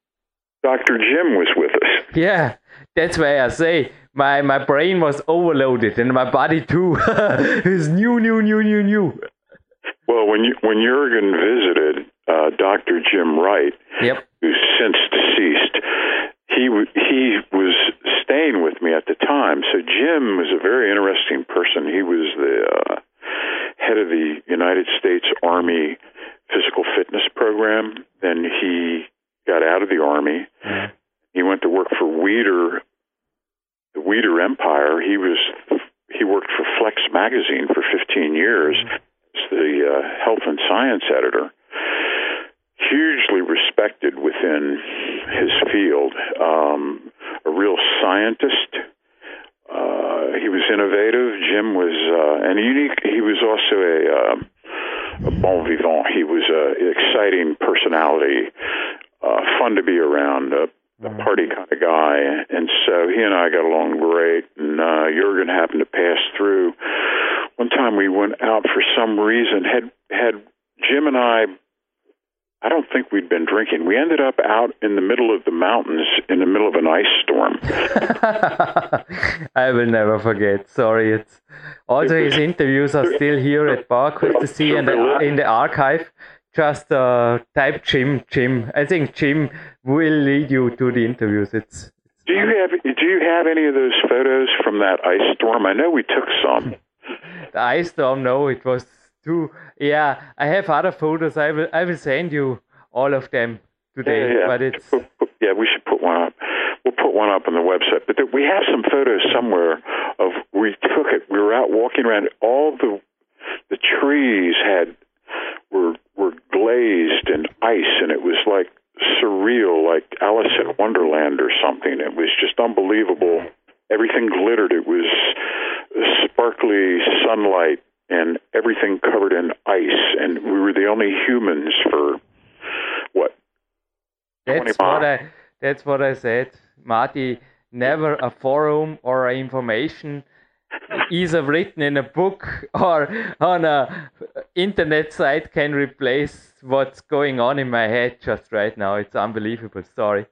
Dr. Jim was with us. Yeah that's why I say my my brain was overloaded and my body too. it's new, new, new, new, new. Well, when you, when Jurgen visited uh, Dr. Jim Wright, yep. who's since deceased, he he was staying with me at the time. So Jim was a very interesting person. He was the uh, head of the United States Army physical fitness program. Then he got out of the army. Mm-hmm. He went to work for Weider, the Weider Empire. He was he worked for Flex magazine for 15 years as the uh, health and science editor. Hugely respected within his field. Um, a real scientist. Uh, he was innovative. Jim was uh, and unique. He was also a, uh, a bon vivant. He was an exciting personality, uh, fun to be around, a, a party kind of guy. And so he and I got along great. And uh, Jurgen happened to pass through. One time we went out for some reason. Had had Jim and I I don't think we'd been drinking. We ended up out in the middle of the mountains in the middle of an ice storm. I will never forget. Sorry, it's also his interviews are still here at Park with the Sea and in the archive. Just uh, type Jim. Jim. I think Jim will lead you to the interviews. It's. Do you have Do you have any of those photos from that ice storm? I know we took some. the ice storm. No, it was too. Yeah, I have other photos. I will I will send you all of them today. Yeah, yeah. But it's yeah, we should put one up. We'll put one up on the website. But we have some photos somewhere of we took it. We were out walking around. All the the trees had were were glazed in ice, and it was like surreal, like Alice in Wonderland or something. It was just unbelievable. Everything glittered. It was sparkly sunlight and everything covered in ice, and we were the only humans for what? That's what I. That's what I said, Marty. Never a forum or information either written in a book or on a internet site can replace what's going on in my head just right now. It's unbelievable. Sorry.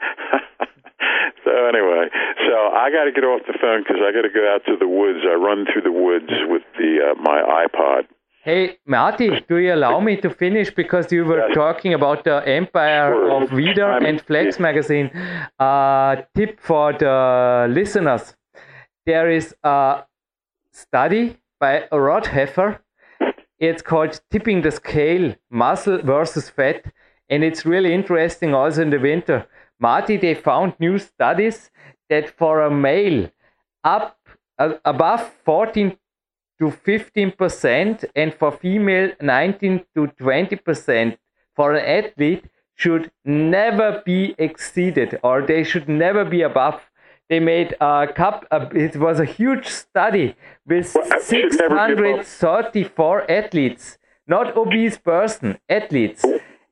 so anyway, so I got to get off the phone because I got to go out to the woods. I run through the woods with the uh, my iPod. Hey, Marty, do you allow me to finish because you were yes. talking about the empire sure. of Weider and Flex magazine? Uh, tip for the listeners: there is a study by Rod Heffer. It's called "Tipping the Scale: Muscle versus Fat," and it's really interesting. Also in the winter, Marty, they found new studies that for a male up uh, above 14 to 15% and for female 19 to 20% for an athlete should never be exceeded or they should never be above they made a cup it was a huge study with 634 athletes not obese person athletes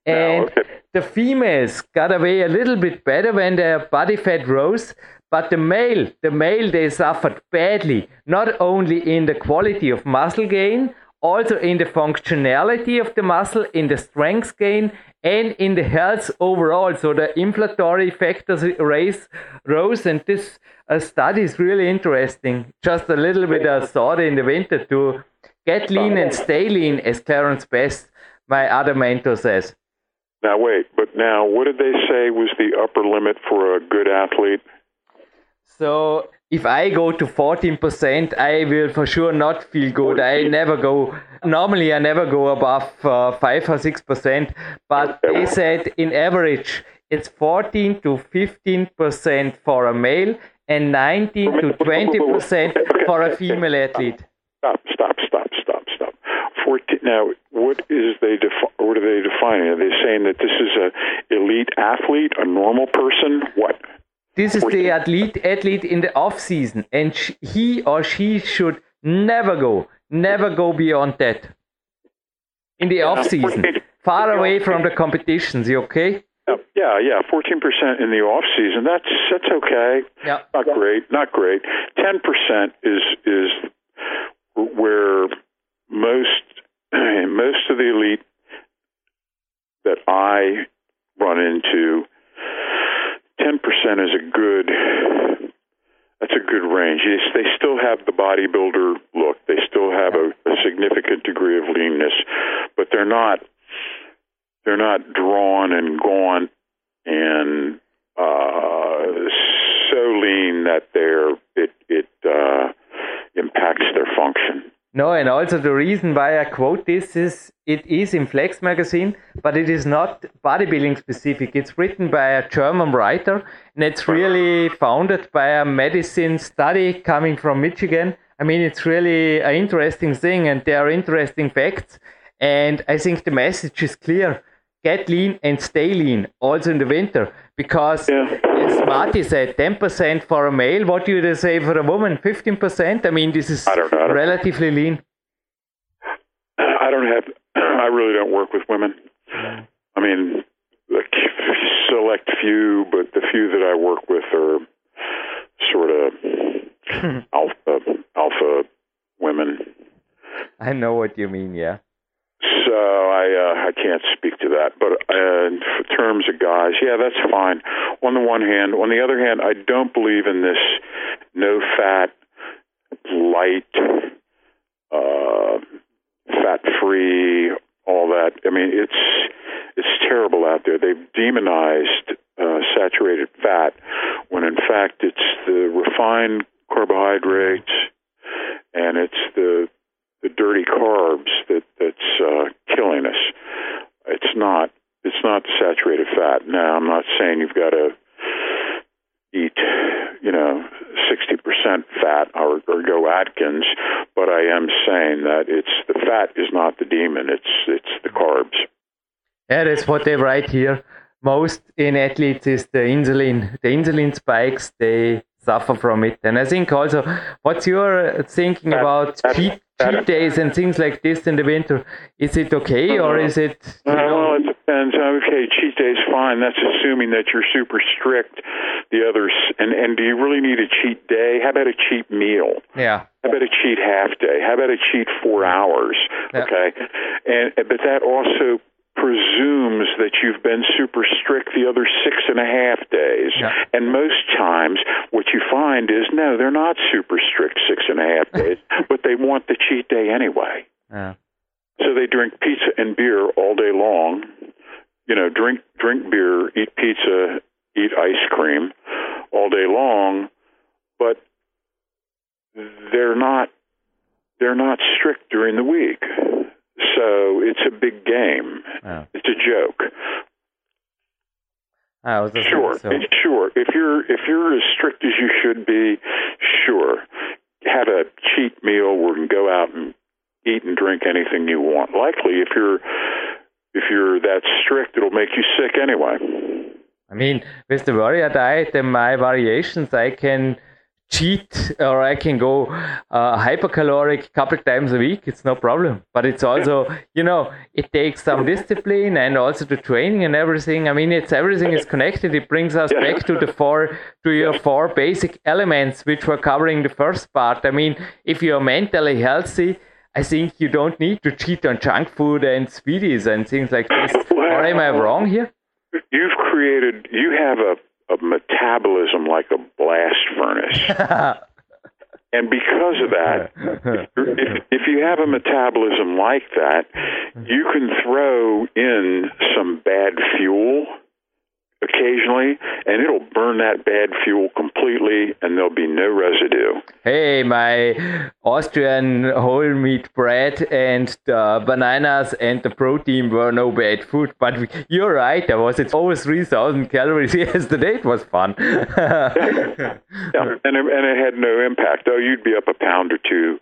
and okay. the females got away a little bit better when their body fat rose but the male, the male, they suffered badly, not only in the quality of muscle gain, also in the functionality of the muscle, in the strength gain, and in the health overall. So the inflammatory factors raise, rose, and this uh, study is really interesting. Just a little bit of thought in the winter to get lean and stay lean, as Clarence Best, my other mentor, says. Now wait, but now what did they say was the upper limit for a good athlete? So if I go to 14%, I will for sure not feel good. I never go, normally I never go above uh, 5 or 6%, but they said in average it's 14 to 15% for a male and 19 to 20% for a female athlete. Stop, stop, stop, stop, stop. 14, now, what is they defi- what are they defining? Are they saying that this is a elite athlete, a normal person? What? This is the athlete athlete in the off season, and he or she should never go, never go beyond that. In the off season, far away from the competitions. You okay? Oh, yeah, yeah, fourteen percent in the off season. That's that's okay. Yeah, not great, not great. Ten percent is is where most most of the elite that I run into 10% is a good that's a good range. They still have the bodybuilder look. They still have a, a significant degree of leanness, but they're not they're not drawn and gaunt and uh, so lean that they're it it uh, impacts their function. No, and also the reason why I quote this is it is in Flex magazine, but it is not bodybuilding specific. It's written by a German writer, and it's really founded by a medicine study coming from Michigan. I mean, it's really an interesting thing, and there are interesting facts. And I think the message is clear get lean and stay lean also in the winter because yeah. Marty said 10% for a male. What do you say for a woman? 15% I mean this is relatively lean. I don't have I really don't work with women. Mm-hmm. I mean the select few but the few that I work with are sort of alpha alpha women. I know what you mean yeah so I uh, I can't speak to that. But uh, in terms of guys, yeah, that's fine. On the one hand, on the other hand, I don't believe in this no fat, light, uh, fat free, all that. I mean, it's it's terrible out there. They've demonized uh, saturated fat when in fact it's the refined carbohydrates and it's the the dirty carbs that that's uh, killing us. It's not it's not saturated fat. Now I'm not saying you've got to eat you know 60% fat or, or go Atkins, but I am saying that it's the fat is not the demon. It's it's the carbs. Yeah, that's what they write here. Most in athletes is the insulin. The insulin spikes. They suffer from it. And I think also, what's your thinking about cheat, cheat days and things like this in the winter? Is it okay or is it? Uh, well, it depends. Okay, cheat days fine. That's assuming that you're super strict. The others, and and do you really need a cheat day? How about a cheat meal? Yeah. How about a cheat half day? How about a cheat four hours? Yeah. Okay, and but that also presumes that you've been super strict the other six and a half days. Yeah. And most times, what you find is no, they're not super strict six and a half days, but they want the cheat day anyway. Yeah. So they drink pizza and beer all day long. You know, drink drink beer, eat pizza, eat ice cream all day long, but they're not they're not strict during the week. So it's a big game. Oh. It's a joke. Oh, sure, so. sure. If you're if you're as strict as you should be, sure. Have a cheat meal where you can go out and eat and drink anything you want. Likely, if you're if you're that strict, it'll make you sick anyway. I mean, with the warrior diet and my variations, I can cheat or I can go uh, hypercaloric a couple times a week. It's no problem. But it's also, you know, it takes some discipline and also the training and everything. I mean, it's everything is connected. It brings us back to the four, to your four basic elements, which were covering the first part. I mean, if you're mentally healthy, I think you don't need to cheat on junk food and sweeties and things like this. or am I wrong here? You've created, you have a a metabolism like a blast furnace. and because of that, if, if you have a metabolism like that, you can throw in some bad fuel occasionally, and it'll burn that bad fuel completely, and there'll be no residue. Hey, my Austrian whole meat bread and the bananas and the protein were no bad food, but you're right. There was it's over 3,000 calories yesterday. It was fun. yeah. yeah, and it, and it had no impact. Oh, you'd be up a pound or two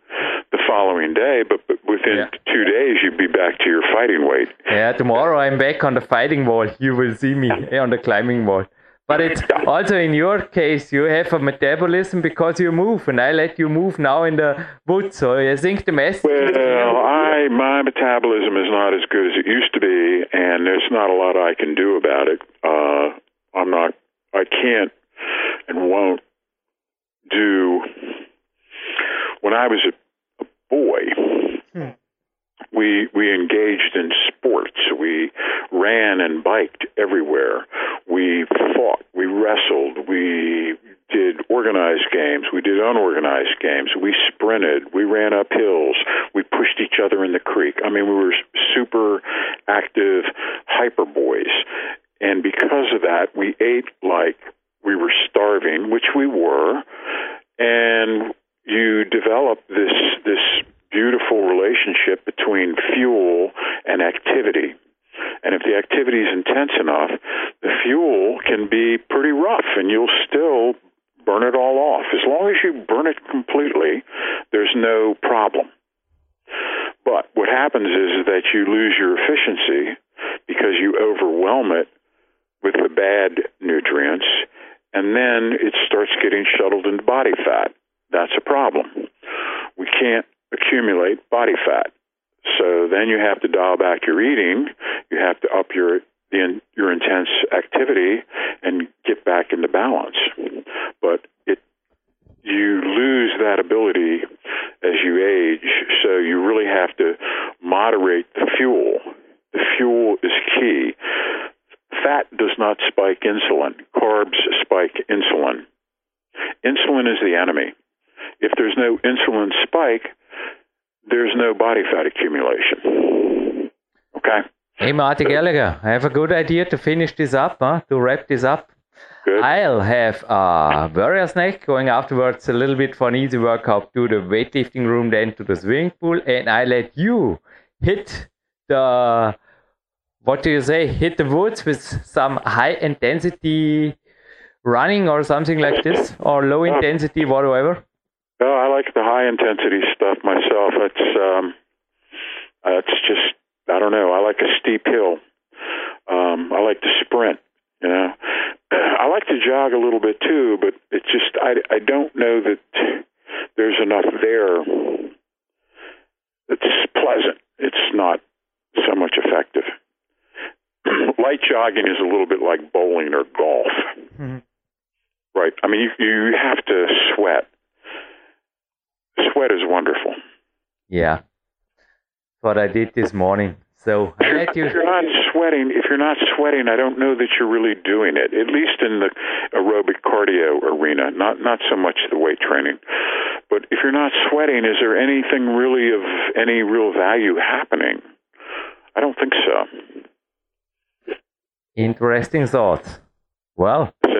the following day, but, but within yeah. two days you'd be back to your fighting weight. Yeah, tomorrow I'm back on the fighting wall. You will see me on the climbing wall. But it's also in your case, you have a metabolism because you move, and I let you move now in the woods. So I think the message. Well, I my metabolism is not as good as it used to be, and there's not a lot I can do about it. Uh, I'm not. I can't and won't do. When I was a, a boy, we we engaged in sports. We ran and biked everywhere. We fought. We wrestled. We did organized games, we did unorganized games, we sprinted, we ran up hills, we pushed each other in the creek. I mean, we were super active hyper boys. And because of that, we ate like we were starving, which we were, and you develop this this beautiful relationship between fuel and activity. And if the activity is intense enough, the fuel can be pretty rough and you'll still burn it all off. As long as you burn it completely, there's no problem. But what happens is that you lose your efficiency because you overwhelm it with the bad nutrients, and then it starts getting shuttled into body fat. That's a problem. We can't accumulate body fat. So then you have to dial back your eating. You have to up your your intense activity and get back into balance. But it you lose that ability as you age. So you really have to moderate the fuel. The fuel is key. Fat does not spike insulin. Carbs spike insulin. Insulin is the enemy. If there's no insulin spike, there's no body fat accumulation. Okay? Hey, Marty Gallagher, I have a good idea to finish this up, huh? to wrap this up. Good. I'll have a warrior snack going afterwards, a little bit for an easy workout to the weightlifting room, then to the swimming pool, and I let you hit the what do you say? Hit the woods with some high intensity running or something like this, or low ah. intensity, whatever. Oh, I like the high intensity stuff myself. It's um, it's just I don't know. I like a steep hill. Um, I like to sprint. You know, I like to jog a little bit too, but it's just I I don't know that there's enough there. It's pleasant. It's not so much effective. Light jogging is a little bit like bowling or golf. Mm-hmm. Right. I mean, you, you have to sweat sweat is wonderful. Yeah, what I did this morning. So I let you. If you're not sweating, if you're not sweating, I don't know that you're really doing it. At least in the aerobic cardio arena, not not so much the weight training. But if you're not sweating, is there anything really of any real value happening? I don't think so. Interesting thoughts. Well, yes,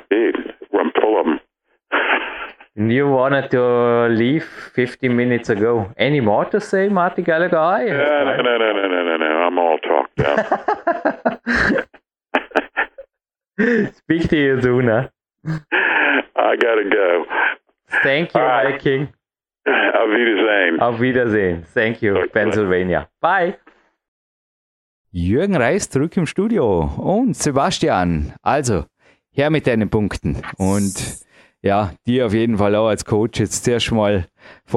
You wanted to leave 15 minutes ago. Any more to say, Marty Gallagher? No, no, no, no, no, no, no, no. I'm all talked out. Speak to you soon, huh? I gotta go. Thank you, right. King. Auf Wiedersehen. Auf Wiedersehen. Thank you, okay. Pennsylvania. Bye. Jürgen Reis zurück im Studio und Sebastian. Also, her mit deinen Punkten. Und ja, dir auf jeden Fall auch als Coach jetzt zuerst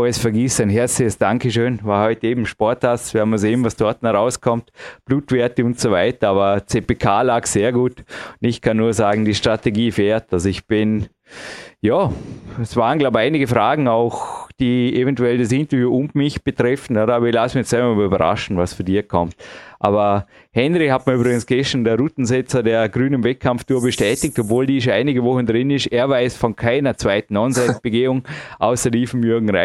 es vergesse, ein herzliches Dankeschön. War heute eben Sportarzt, werden wir sehen, was dort noch rauskommt, Blutwerte und so weiter, aber CPK lag sehr gut. Und ich kann nur sagen, die Strategie fährt. Also ich bin, ja, es waren, glaube ich, einige Fragen auch, die eventuell das Interview und mich betreffen, aber ich lasse mich jetzt einmal überraschen, was für dir kommt. Aber Henry hat mir übrigens gestern der Routensetzer der grünen Wettkampftour bestätigt, obwohl die schon einige Wochen drin ist. Er weiß von keiner zweiten Onside-Begehung, außer die Jürgen Reis.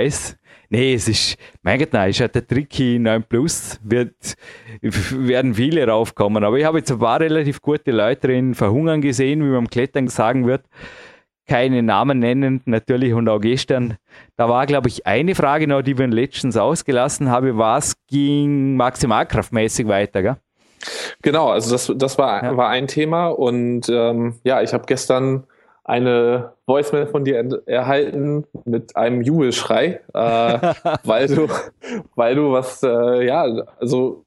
Nee, es ist, mein Gott, nein, ist halt der Tricky 9 Plus, wird, werden viele raufkommen. Aber ich habe jetzt ein paar relativ gute Leute drin verhungern gesehen, wie man am Klettern sagen wird keine Namen nennen, natürlich und auch gestern. Da war, glaube ich, eine Frage noch, die wir letztens ausgelassen haben. Was ging maximalkraftmäßig weiter, gell? Genau, also das, das war, ja. war ein Thema und ähm, ja, ich habe gestern eine Voicemail von dir erhalten mit einem Jubelschrei, äh, weil du, weil du was, äh, ja, also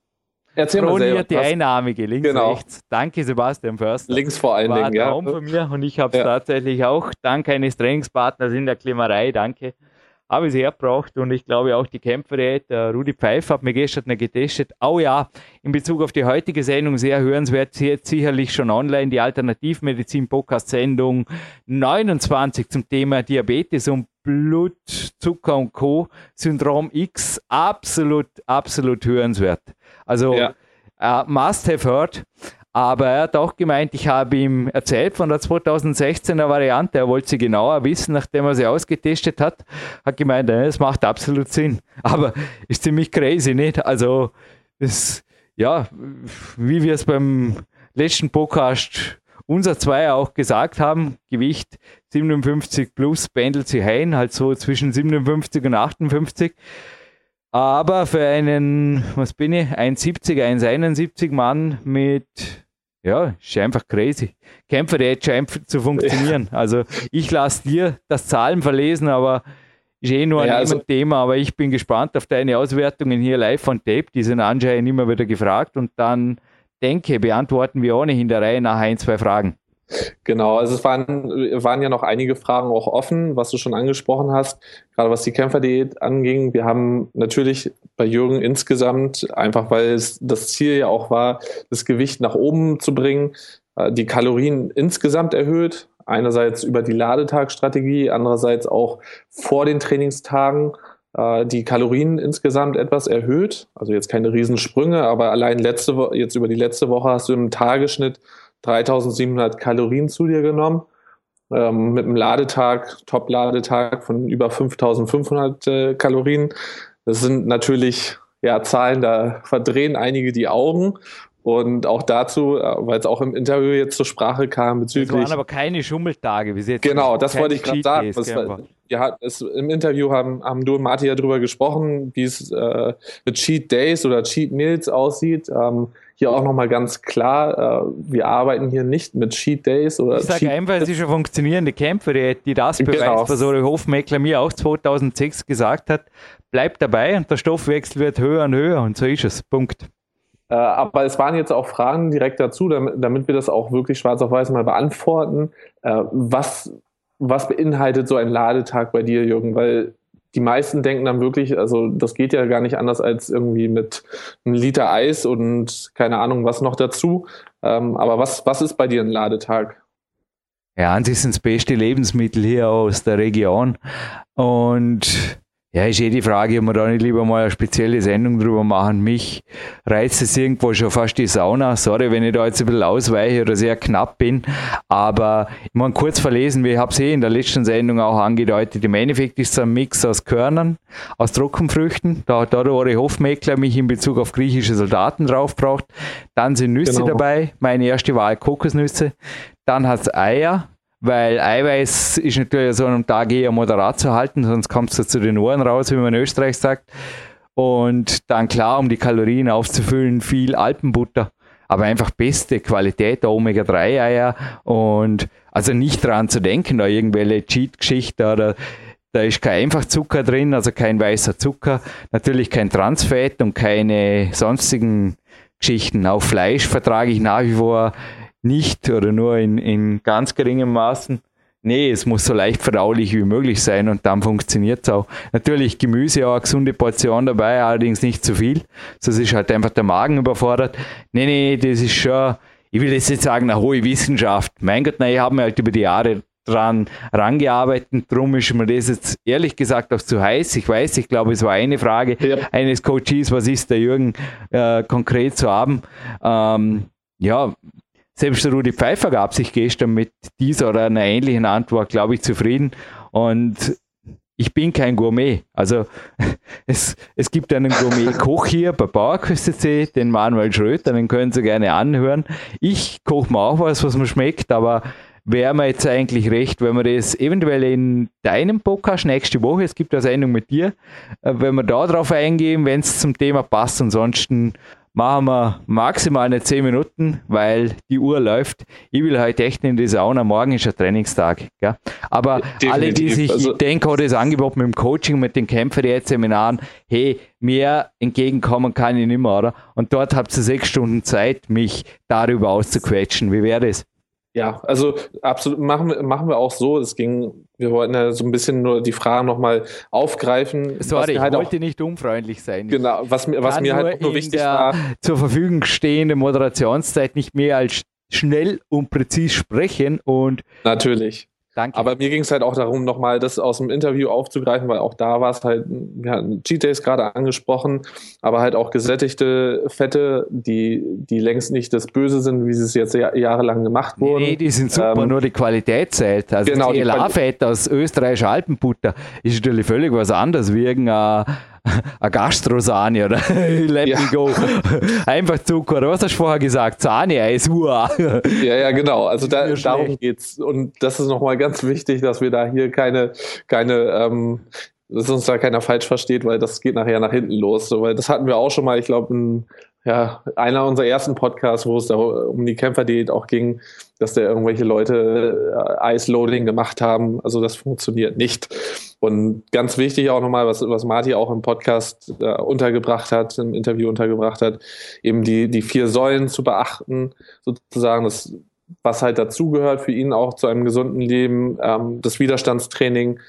Erzähl mal selber. die Einarmige, links, genau. rechts. Danke, Sebastian Förster. Links vor allen Dingen, ja. Traum von mir und ich habe es ja. tatsächlich auch dank eines Trainingspartners in der Klimmerei, danke, habe ich es hergebracht und ich glaube auch die Kämpferät, der Rudi Pfeiffer hat mir gestern noch getestet. Oh ja, in Bezug auf die heutige Sendung sehr hörenswert, jetzt sicherlich schon online, die Alternativmedizin-Podcast-Sendung 29 zum Thema Diabetes und Blutzucker und Co. Syndrom X, absolut, absolut hörenswert. Also ja. uh, must have heard. Aber er hat auch gemeint, ich habe ihm erzählt von der 2016er Variante, er wollte sie genauer wissen, nachdem er sie ausgetestet hat, hat gemeint, es macht absolut Sinn. Aber ist ziemlich crazy, nicht? Also, das, ja, wie wir es beim letzten Podcast unser zwei auch gesagt haben, Gewicht 57 plus pendelt sie ein, halt so zwischen 57 und 58. Aber für einen, was bin ich, 1,70, 1,71 Mann mit, ja, ist einfach crazy. Kämpfer, der jetzt scheint zu funktionieren. Ja. Also ich lasse dir das Zahlen verlesen, aber ist eh nur ein ja, also, Thema, aber ich bin gespannt auf deine Auswertungen hier live von Tape. Die sind anscheinend immer wieder gefragt und dann denke, beantworten wir ohnehin der Reihe nach ein, zwei Fragen. Genau, also es waren, waren ja noch einige Fragen auch offen, was du schon angesprochen hast, gerade was die Kämpferdiät anging. Wir haben natürlich bei Jürgen insgesamt, einfach weil es das Ziel ja auch war, das Gewicht nach oben zu bringen, äh, die Kalorien insgesamt erhöht. Einerseits über die Ladetagstrategie, andererseits auch vor den Trainingstagen äh, die Kalorien insgesamt etwas erhöht. Also jetzt keine Riesensprünge, aber allein letzte jetzt über die letzte Woche hast du im Tagesschnitt 3700 Kalorien zu dir genommen. Ähm, mit einem Ladetag, Top-Ladetag von über 5500 äh, Kalorien. Das sind natürlich ja, Zahlen, da verdrehen einige die Augen. Und auch dazu, äh, weil es auch im Interview jetzt zur Sprache kam bezüglich. Es waren aber keine Schummeltage bis jetzt. Genau, das wollte ich gerade sagen. Was, ja, es, Im Interview haben, haben du und Martin ja darüber gesprochen, wie es äh, mit Cheat Days oder Cheat Meals aussieht. Ähm, hier auch nochmal ganz klar, äh, wir arbeiten hier nicht mit Cheat Days oder Ich sage einfach, es ist eine funktionierende Kämpfer, die, die das beweist, genau. was Uri Hofmeckler mir auch 2006 gesagt hat. Bleibt dabei und der Stoffwechsel wird höher und höher und so ist es. Punkt. Äh, aber es waren jetzt auch Fragen direkt dazu, damit, damit wir das auch wirklich schwarz auf weiß mal beantworten. Äh, was was beinhaltet so ein Ladetag bei dir, Jürgen? Weil die meisten denken dann wirklich, also das geht ja gar nicht anders als irgendwie mit einem Liter Eis und keine Ahnung was noch dazu. Ähm, aber was, was ist bei dir ein Ladetag? Ja, an sich sind es beste Lebensmittel hier aus der Region. Und ja, ist eh die Frage, ob wir da nicht lieber mal eine spezielle Sendung drüber machen. Mich reizt es irgendwo schon fast die Sauna. Sorry, wenn ich da jetzt ein bisschen ausweiche oder sehr knapp bin. Aber ich meine, kurz verlesen, ich habe es eh in der letzten Sendung auch angedeutet. Im Endeffekt ist es ein Mix aus Körnern, aus Trockenfrüchten. Da hat der Ori Hofmeckler mich in Bezug auf griechische Soldaten draufgebracht. Dann sind Nüsse genau. dabei. Meine erste Wahl Kokosnüsse. Dann hat es Eier, weil Eiweiß ist natürlich so einem Tag eher moderat zu halten, sonst kommst du zu den Ohren raus, wie man in Österreich sagt. Und dann klar, um die Kalorien aufzufüllen, viel Alpenbutter, aber einfach beste Qualität der Omega-3-Eier und also nicht dran zu denken, da irgendwelche Cheat-Geschichte oder da ist kein Einfachzucker drin, also kein weißer Zucker, natürlich kein Transfett und keine sonstigen Geschichten. Auch Fleisch vertrage ich nach wie vor nicht oder nur in, in ganz geringem Maßen. Nee, es muss so leicht verdaulich wie möglich sein und dann funktioniert es auch. Natürlich Gemüse auch eine gesunde Portion dabei, allerdings nicht zu viel. Sonst ist halt einfach der Magen überfordert. Nee, nee, das ist schon, ich will jetzt nicht sagen, eine hohe Wissenschaft. Mein Gott, nein, ich habe mir halt über die Jahre dran rangearbeitet. Darum ist mir das jetzt ehrlich gesagt auch zu heiß. Ich weiß, ich glaube, es war eine Frage ja. eines Coaches, was ist der Jürgen äh, konkret zu haben. Ähm, ja, selbst Rudi Pfeiffer gab sich gestern mit dieser oder einer ähnlichen Antwort, glaube ich, zufrieden. Und ich bin kein Gourmet. Also es, es gibt einen Gourmet-Koch hier bei Bauerküste den Manuel Schröter, den können Sie gerne anhören. Ich koche mir auch was, was mir schmeckt, aber wäre mir jetzt eigentlich recht, wenn wir das eventuell in deinem Podcast nächste Woche, es gibt eine Sendung mit dir, äh, wenn wir da drauf eingehen, wenn es zum Thema passt. Ansonsten machen wir maximal eine 10 Minuten, weil die Uhr läuft. Ich will heute echt in die Sauna, morgen ist ein Trainingstag. Gell? Aber Definitiv. alle, die sich, also, ich denke, hat das Angebot mit dem Coaching, mit den Kämpfer, die Seminaren, hey, mehr entgegenkommen kann ich nicht mehr, oder? Und dort habt ihr sechs Stunden Zeit, mich darüber auszuquetschen. Wie wäre das? Ja, also absolut machen machen wir auch so. Es ging, wir wollten ja so ein bisschen nur die Fragen nochmal aufgreifen. Sorry, halt ich wollte auch, nicht unfreundlich sein. Genau, was mir, was mir halt nur wichtig war. Zur Verfügung stehende Moderationszeit nicht mehr als schnell und präzise sprechen und natürlich. Danke. Aber mir ging es halt auch darum, nochmal das aus dem Interview aufzugreifen, weil auch da war es halt, wir hatten Cheat Days gerade angesprochen, aber halt auch gesättigte Fette, die, die längst nicht das Böse sind, wie sie es jetzt jahrelang gemacht wurden. Nee, die sind super, ähm, nur die Qualität zählt. Also genau, das ELA-Fett aus österreichischer Alpenbutter ist natürlich völlig was anderes wie irgendein eine Gastrosahne oder let ja. me go. Einfach Zucker. Was hast du vorher gesagt? Sahne-Eis, Ja, ja, genau. Also da, darum geht's. Und das ist nochmal ganz wichtig, dass wir da hier keine, keine, ähm, dass uns da keiner falsch versteht, weil das geht nachher nach hinten los. So, weil das hatten wir auch schon mal, ich glaube, ja, einer unserer ersten Podcasts, wo es da um die Kämpferdiät auch ging, dass da irgendwelche Leute äh, Ice-Loading gemacht haben. Also das funktioniert nicht. Und ganz wichtig auch nochmal, was, was Marty auch im Podcast äh, untergebracht hat, im Interview untergebracht hat, eben die, die vier Säulen zu beachten, sozusagen das, was halt dazugehört für ihn auch zu einem gesunden Leben, ähm, das Widerstandstraining,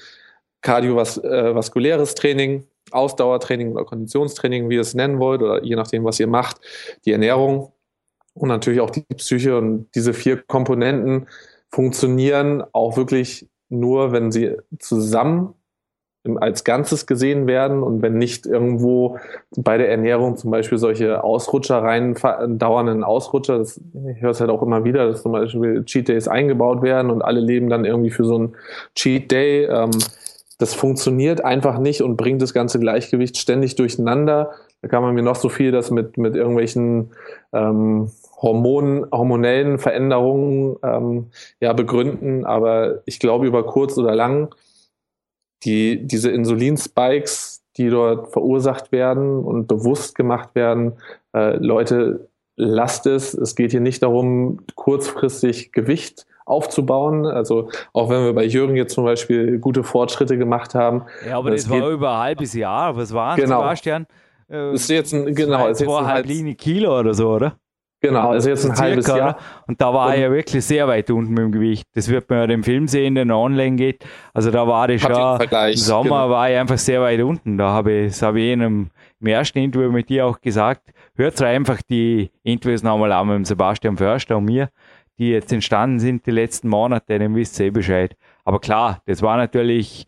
kardiovaskuläres äh, Training, Ausdauertraining oder Konditionstraining, wie ihr es nennen wollt, oder je nachdem, was ihr macht, die Ernährung und natürlich auch die Psyche. Und diese vier Komponenten funktionieren auch wirklich nur, wenn sie zusammen als Ganzes gesehen werden und wenn nicht irgendwo bei der Ernährung zum Beispiel solche Ausrutscher rein, dauernden Ausrutscher, das, ich höre es halt auch immer wieder, dass zum Beispiel Cheat Days eingebaut werden und alle leben dann irgendwie für so einen Cheat Day. Ähm, das funktioniert einfach nicht und bringt das ganze Gleichgewicht ständig durcheinander. Da kann man mir noch so viel das mit, mit irgendwelchen ähm, Hormonen, hormonellen Veränderungen ähm, ja, begründen. Aber ich glaube, über kurz oder lang, die, diese Insulinspikes, die dort verursacht werden und bewusst gemacht werden, äh, Leute, lasst es. Es geht hier nicht darum, kurzfristig Gewicht aufzubauen. Also auch wenn wir bei Jürgen jetzt zum Beispiel gute Fortschritte gemacht haben. Ja, aber das, war über ein halbes Jahr. Was war genau. Sebastian? Äh, ist jetzt ein, genau, ist zweieinhalb Kilo oder so, oder? Genau, also jetzt ein halbes Jahr. Und da war und, er ja wirklich sehr weit unten mit dem Gewicht. Das wird man ja im Film sehen, der online geht. Also da war ich schon, im Sommer genau. war ich einfach sehr weit unten. Da habe ich, das habe ich in einem, im ersten Interview mit dir auch gesagt. Hört einfach die Interviews nochmal an mit Sebastian Förster und mir die jetzt entstanden sind die letzten Monate, dann wisst ihr eh Bescheid. Aber klar, das war natürlich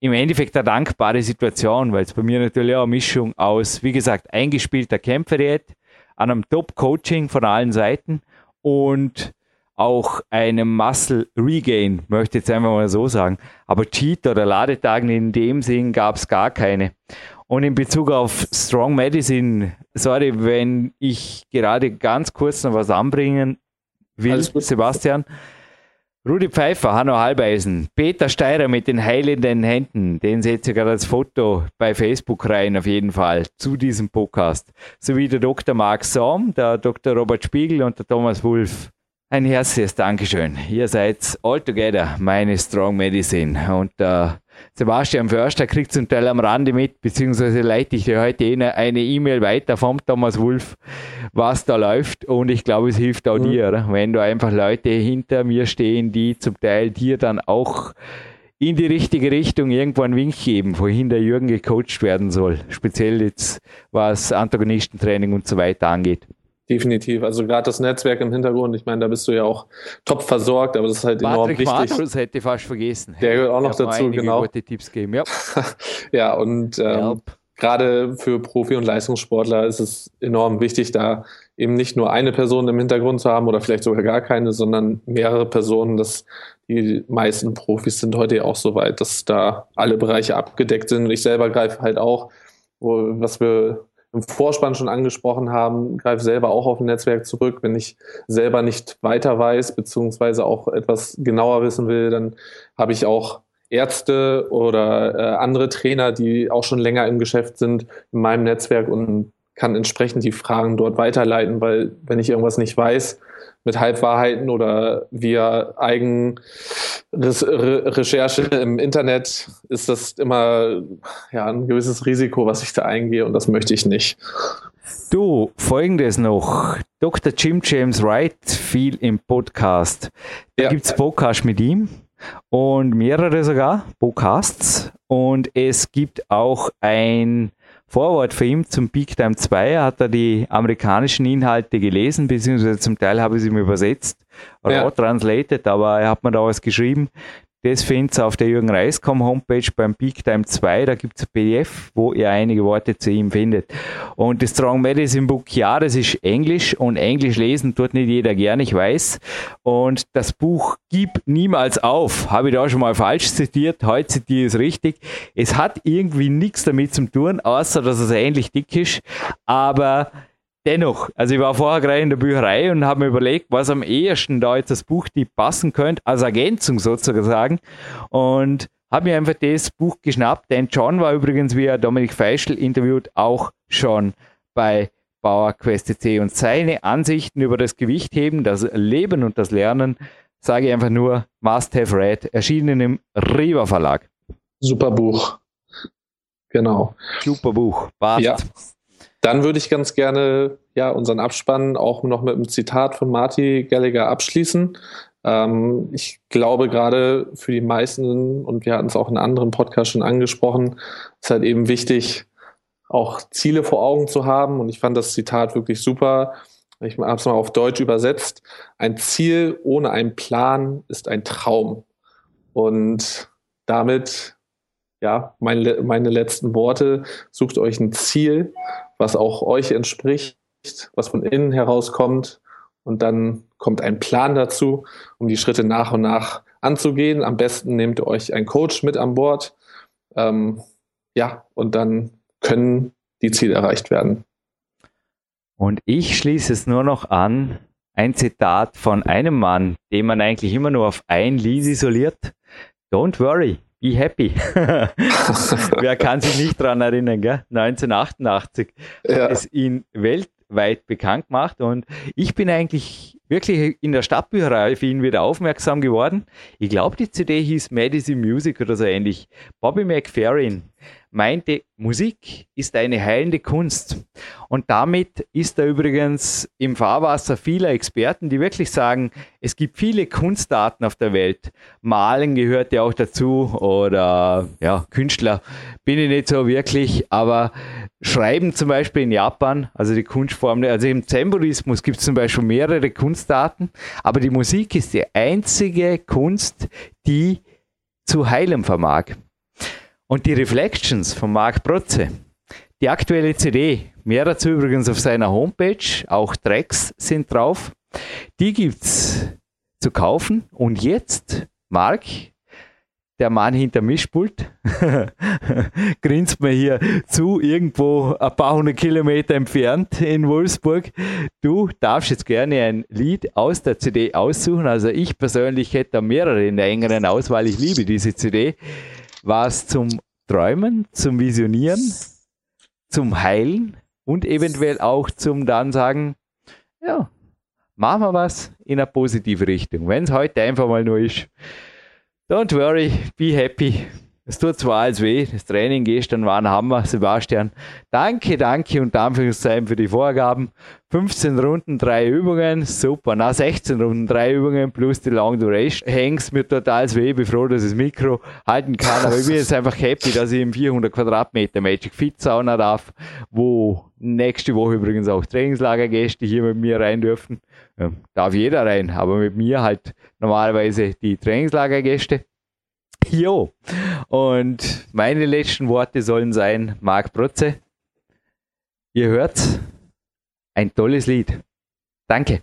im Endeffekt eine dankbare Situation, weil es bei mir natürlich auch eine Mischung aus, wie gesagt, eingespielter Kämpferdiät, einem Top-Coaching von allen Seiten und auch einem Muscle Regain, möchte ich jetzt einfach mal so sagen. Aber Cheat oder Ladetagen in dem Sinn gab es gar keine. Und in Bezug auf Strong Medicine, sorry, wenn ich gerade ganz kurz noch was anbringen will, Sebastian. Rudi Pfeiffer, Hanno Halbeisen, Peter Steirer mit den heilenden Händen, den setze ich gerade als Foto bei Facebook rein, auf jeden Fall, zu diesem Podcast. Sowie der Dr. Mark Somm, der Dr. Robert Spiegel und der Thomas Wulff. Ein herzliches Dankeschön. Ihr seid all together meine Strong Medicine. Und äh, Sebastian Förster kriegt zum Teil am Rande mit, beziehungsweise leite ich dir heute eh eine E-Mail weiter vom Thomas Wulff, was da läuft. Und ich glaube, es hilft auch mhm. dir, oder? wenn du einfach Leute hinter mir stehen, die zum Teil dir dann auch in die richtige Richtung irgendwo einen Wink geben, wohin der Jürgen gecoacht werden soll. Speziell jetzt, was Antagonistentraining und so weiter angeht. Definitiv. Also gerade das Netzwerk im Hintergrund, ich meine, da bist du ja auch top versorgt, aber das ist halt Patrick enorm wichtig. Das hätte ich fast vergessen. Der gehört auch noch dazu, genau. Gute Tipps geben, ja. ja, und ähm, gerade für Profi- und Leistungssportler ist es enorm wichtig, da eben nicht nur eine Person im Hintergrund zu haben oder vielleicht sogar gar keine, sondern mehrere Personen. Das, die meisten Profis sind heute ja auch so weit, dass da alle Bereiche abgedeckt sind. Und ich selber greife halt auch, wo, was wir im Vorspann schon angesprochen haben, greife selber auch auf ein Netzwerk zurück. Wenn ich selber nicht weiter weiß, beziehungsweise auch etwas genauer wissen will, dann habe ich auch Ärzte oder äh, andere Trainer, die auch schon länger im Geschäft sind, in meinem Netzwerk und kann entsprechend die Fragen dort weiterleiten, weil wenn ich irgendwas nicht weiß, mit Halbwahrheiten oder via Eigenrecherche im Internet ist das immer ja, ein gewisses Risiko, was ich da eingehe und das möchte ich nicht. Du, folgendes noch. Dr. Jim James Wright viel im Podcast. Da ja. gibt es Podcast mit ihm und mehrere sogar, Podcasts. Und es gibt auch ein Vorwort für ihn zum Peak Time 2 hat er die amerikanischen Inhalte gelesen, beziehungsweise zum Teil habe ich sie mir übersetzt, ja. translated, aber er hat mir da was geschrieben. Das findet ihr auf der Jürgen Reiskom Homepage beim Peak Time 2. Da gibt es ein PDF, wo ihr einige Worte zu ihm findet. Und das Strong Medicine Book, ja, das ist Englisch und Englisch lesen tut nicht jeder gern, ich weiß. Und das Buch Gib niemals auf, habe ich da schon mal falsch zitiert. Heute zitiere ich es richtig. Es hat irgendwie nichts damit zu tun, außer dass es ähnlich dick ist. Aber dennoch, also ich war vorher gerade in der Bücherei und habe mir überlegt, was am ehesten da jetzt das Buch die passen könnte, als Ergänzung sozusagen. Und habe mir einfach das Buch geschnappt. Denn John war übrigens, wie er Dominik Feischl interviewt, auch schon bei Bauer Quest C. Und seine Ansichten über das Gewichtheben, das Leben und das Lernen, sage ich einfach nur Must Have Read, erschienen im Riva Verlag. Super Buch. Genau. Super Buch. Passt. Ja. Dann würde ich ganz gerne ja, unseren Abspann auch noch mit einem Zitat von Marty Gallagher abschließen. Ähm, ich glaube gerade für die meisten, und wir hatten es auch in anderen Podcasts schon angesprochen, ist halt eben wichtig, auch Ziele vor Augen zu haben. Und ich fand das Zitat wirklich super. Ich habe es mal auf Deutsch übersetzt. Ein Ziel ohne einen Plan ist ein Traum. Und damit, ja, meine, meine letzten Worte, sucht euch ein Ziel, was auch euch entspricht, was von innen herauskommt. Und dann kommt ein Plan dazu, um die Schritte nach und nach anzugehen. Am besten nehmt ihr euch einen Coach mit an Bord. Ähm, ja, und dann können die Ziele erreicht werden. Und ich schließe es nur noch an, ein Zitat von einem Mann, den man eigentlich immer nur auf ein Lied isoliert. Don't worry, Be Happy. Wer kann sich nicht daran erinnern, gell? 1988 ja. hat es ihn weltweit bekannt gemacht und ich bin eigentlich wirklich in der Stadtbücherei auf ihn wieder aufmerksam geworden. Ich glaube, die CD hieß Medicine Music oder so ähnlich. Bobby McFerrin meinte, Musik ist eine heilende Kunst. Und damit ist er übrigens im Fahrwasser vieler Experten, die wirklich sagen, es gibt viele Kunstarten auf der Welt. Malen gehört ja auch dazu oder ja, Künstler bin ich nicht so wirklich, aber Schreiben zum Beispiel in Japan, also die Kunstform, also im Zen-Buddhismus gibt es zum Beispiel mehrere Kunstarten, aber die Musik ist die einzige Kunst, die zu heilen vermag. Und die Reflections von Marc Protze, die aktuelle CD, mehr dazu übrigens auf seiner Homepage, auch Tracks sind drauf. Die gibt es zu kaufen. Und jetzt, Marc, der Mann hinter Mischpult, grinst mir hier zu, irgendwo ein paar hundert Kilometer entfernt in Wolfsburg. Du darfst jetzt gerne ein Lied aus der CD aussuchen. Also ich persönlich hätte mehrere in der engeren Auswahl. Ich liebe diese CD was zum Träumen, zum Visionieren, zum Heilen und eventuell auch zum dann sagen, ja, machen wir was in eine positive Richtung. Wenn es heute einfach mal nur ist. Don't worry, be happy. Es tut zwar alles weh, das Training gestern war ein Hammer, Sebastian. Danke, danke und Anführungszeichen für die Vorgaben. 15 Runden, drei Übungen, super. Na, 16 Runden, drei Übungen plus die Long Duration. Hängst mir total weh, bin froh, dass ich das Mikro halten kann. Aber ich bin jetzt einfach happy, dass ich im 400 Quadratmeter Magic Fit Sauna darf, wo nächste Woche übrigens auch Trainingslagergäste hier mit mir rein dürfen. Darf jeder rein, aber mit mir halt normalerweise die Trainingslagergäste. Jo. Und meine letzten Worte sollen sein, Marc Protze. Ihr hört ein tolles Lied. Danke.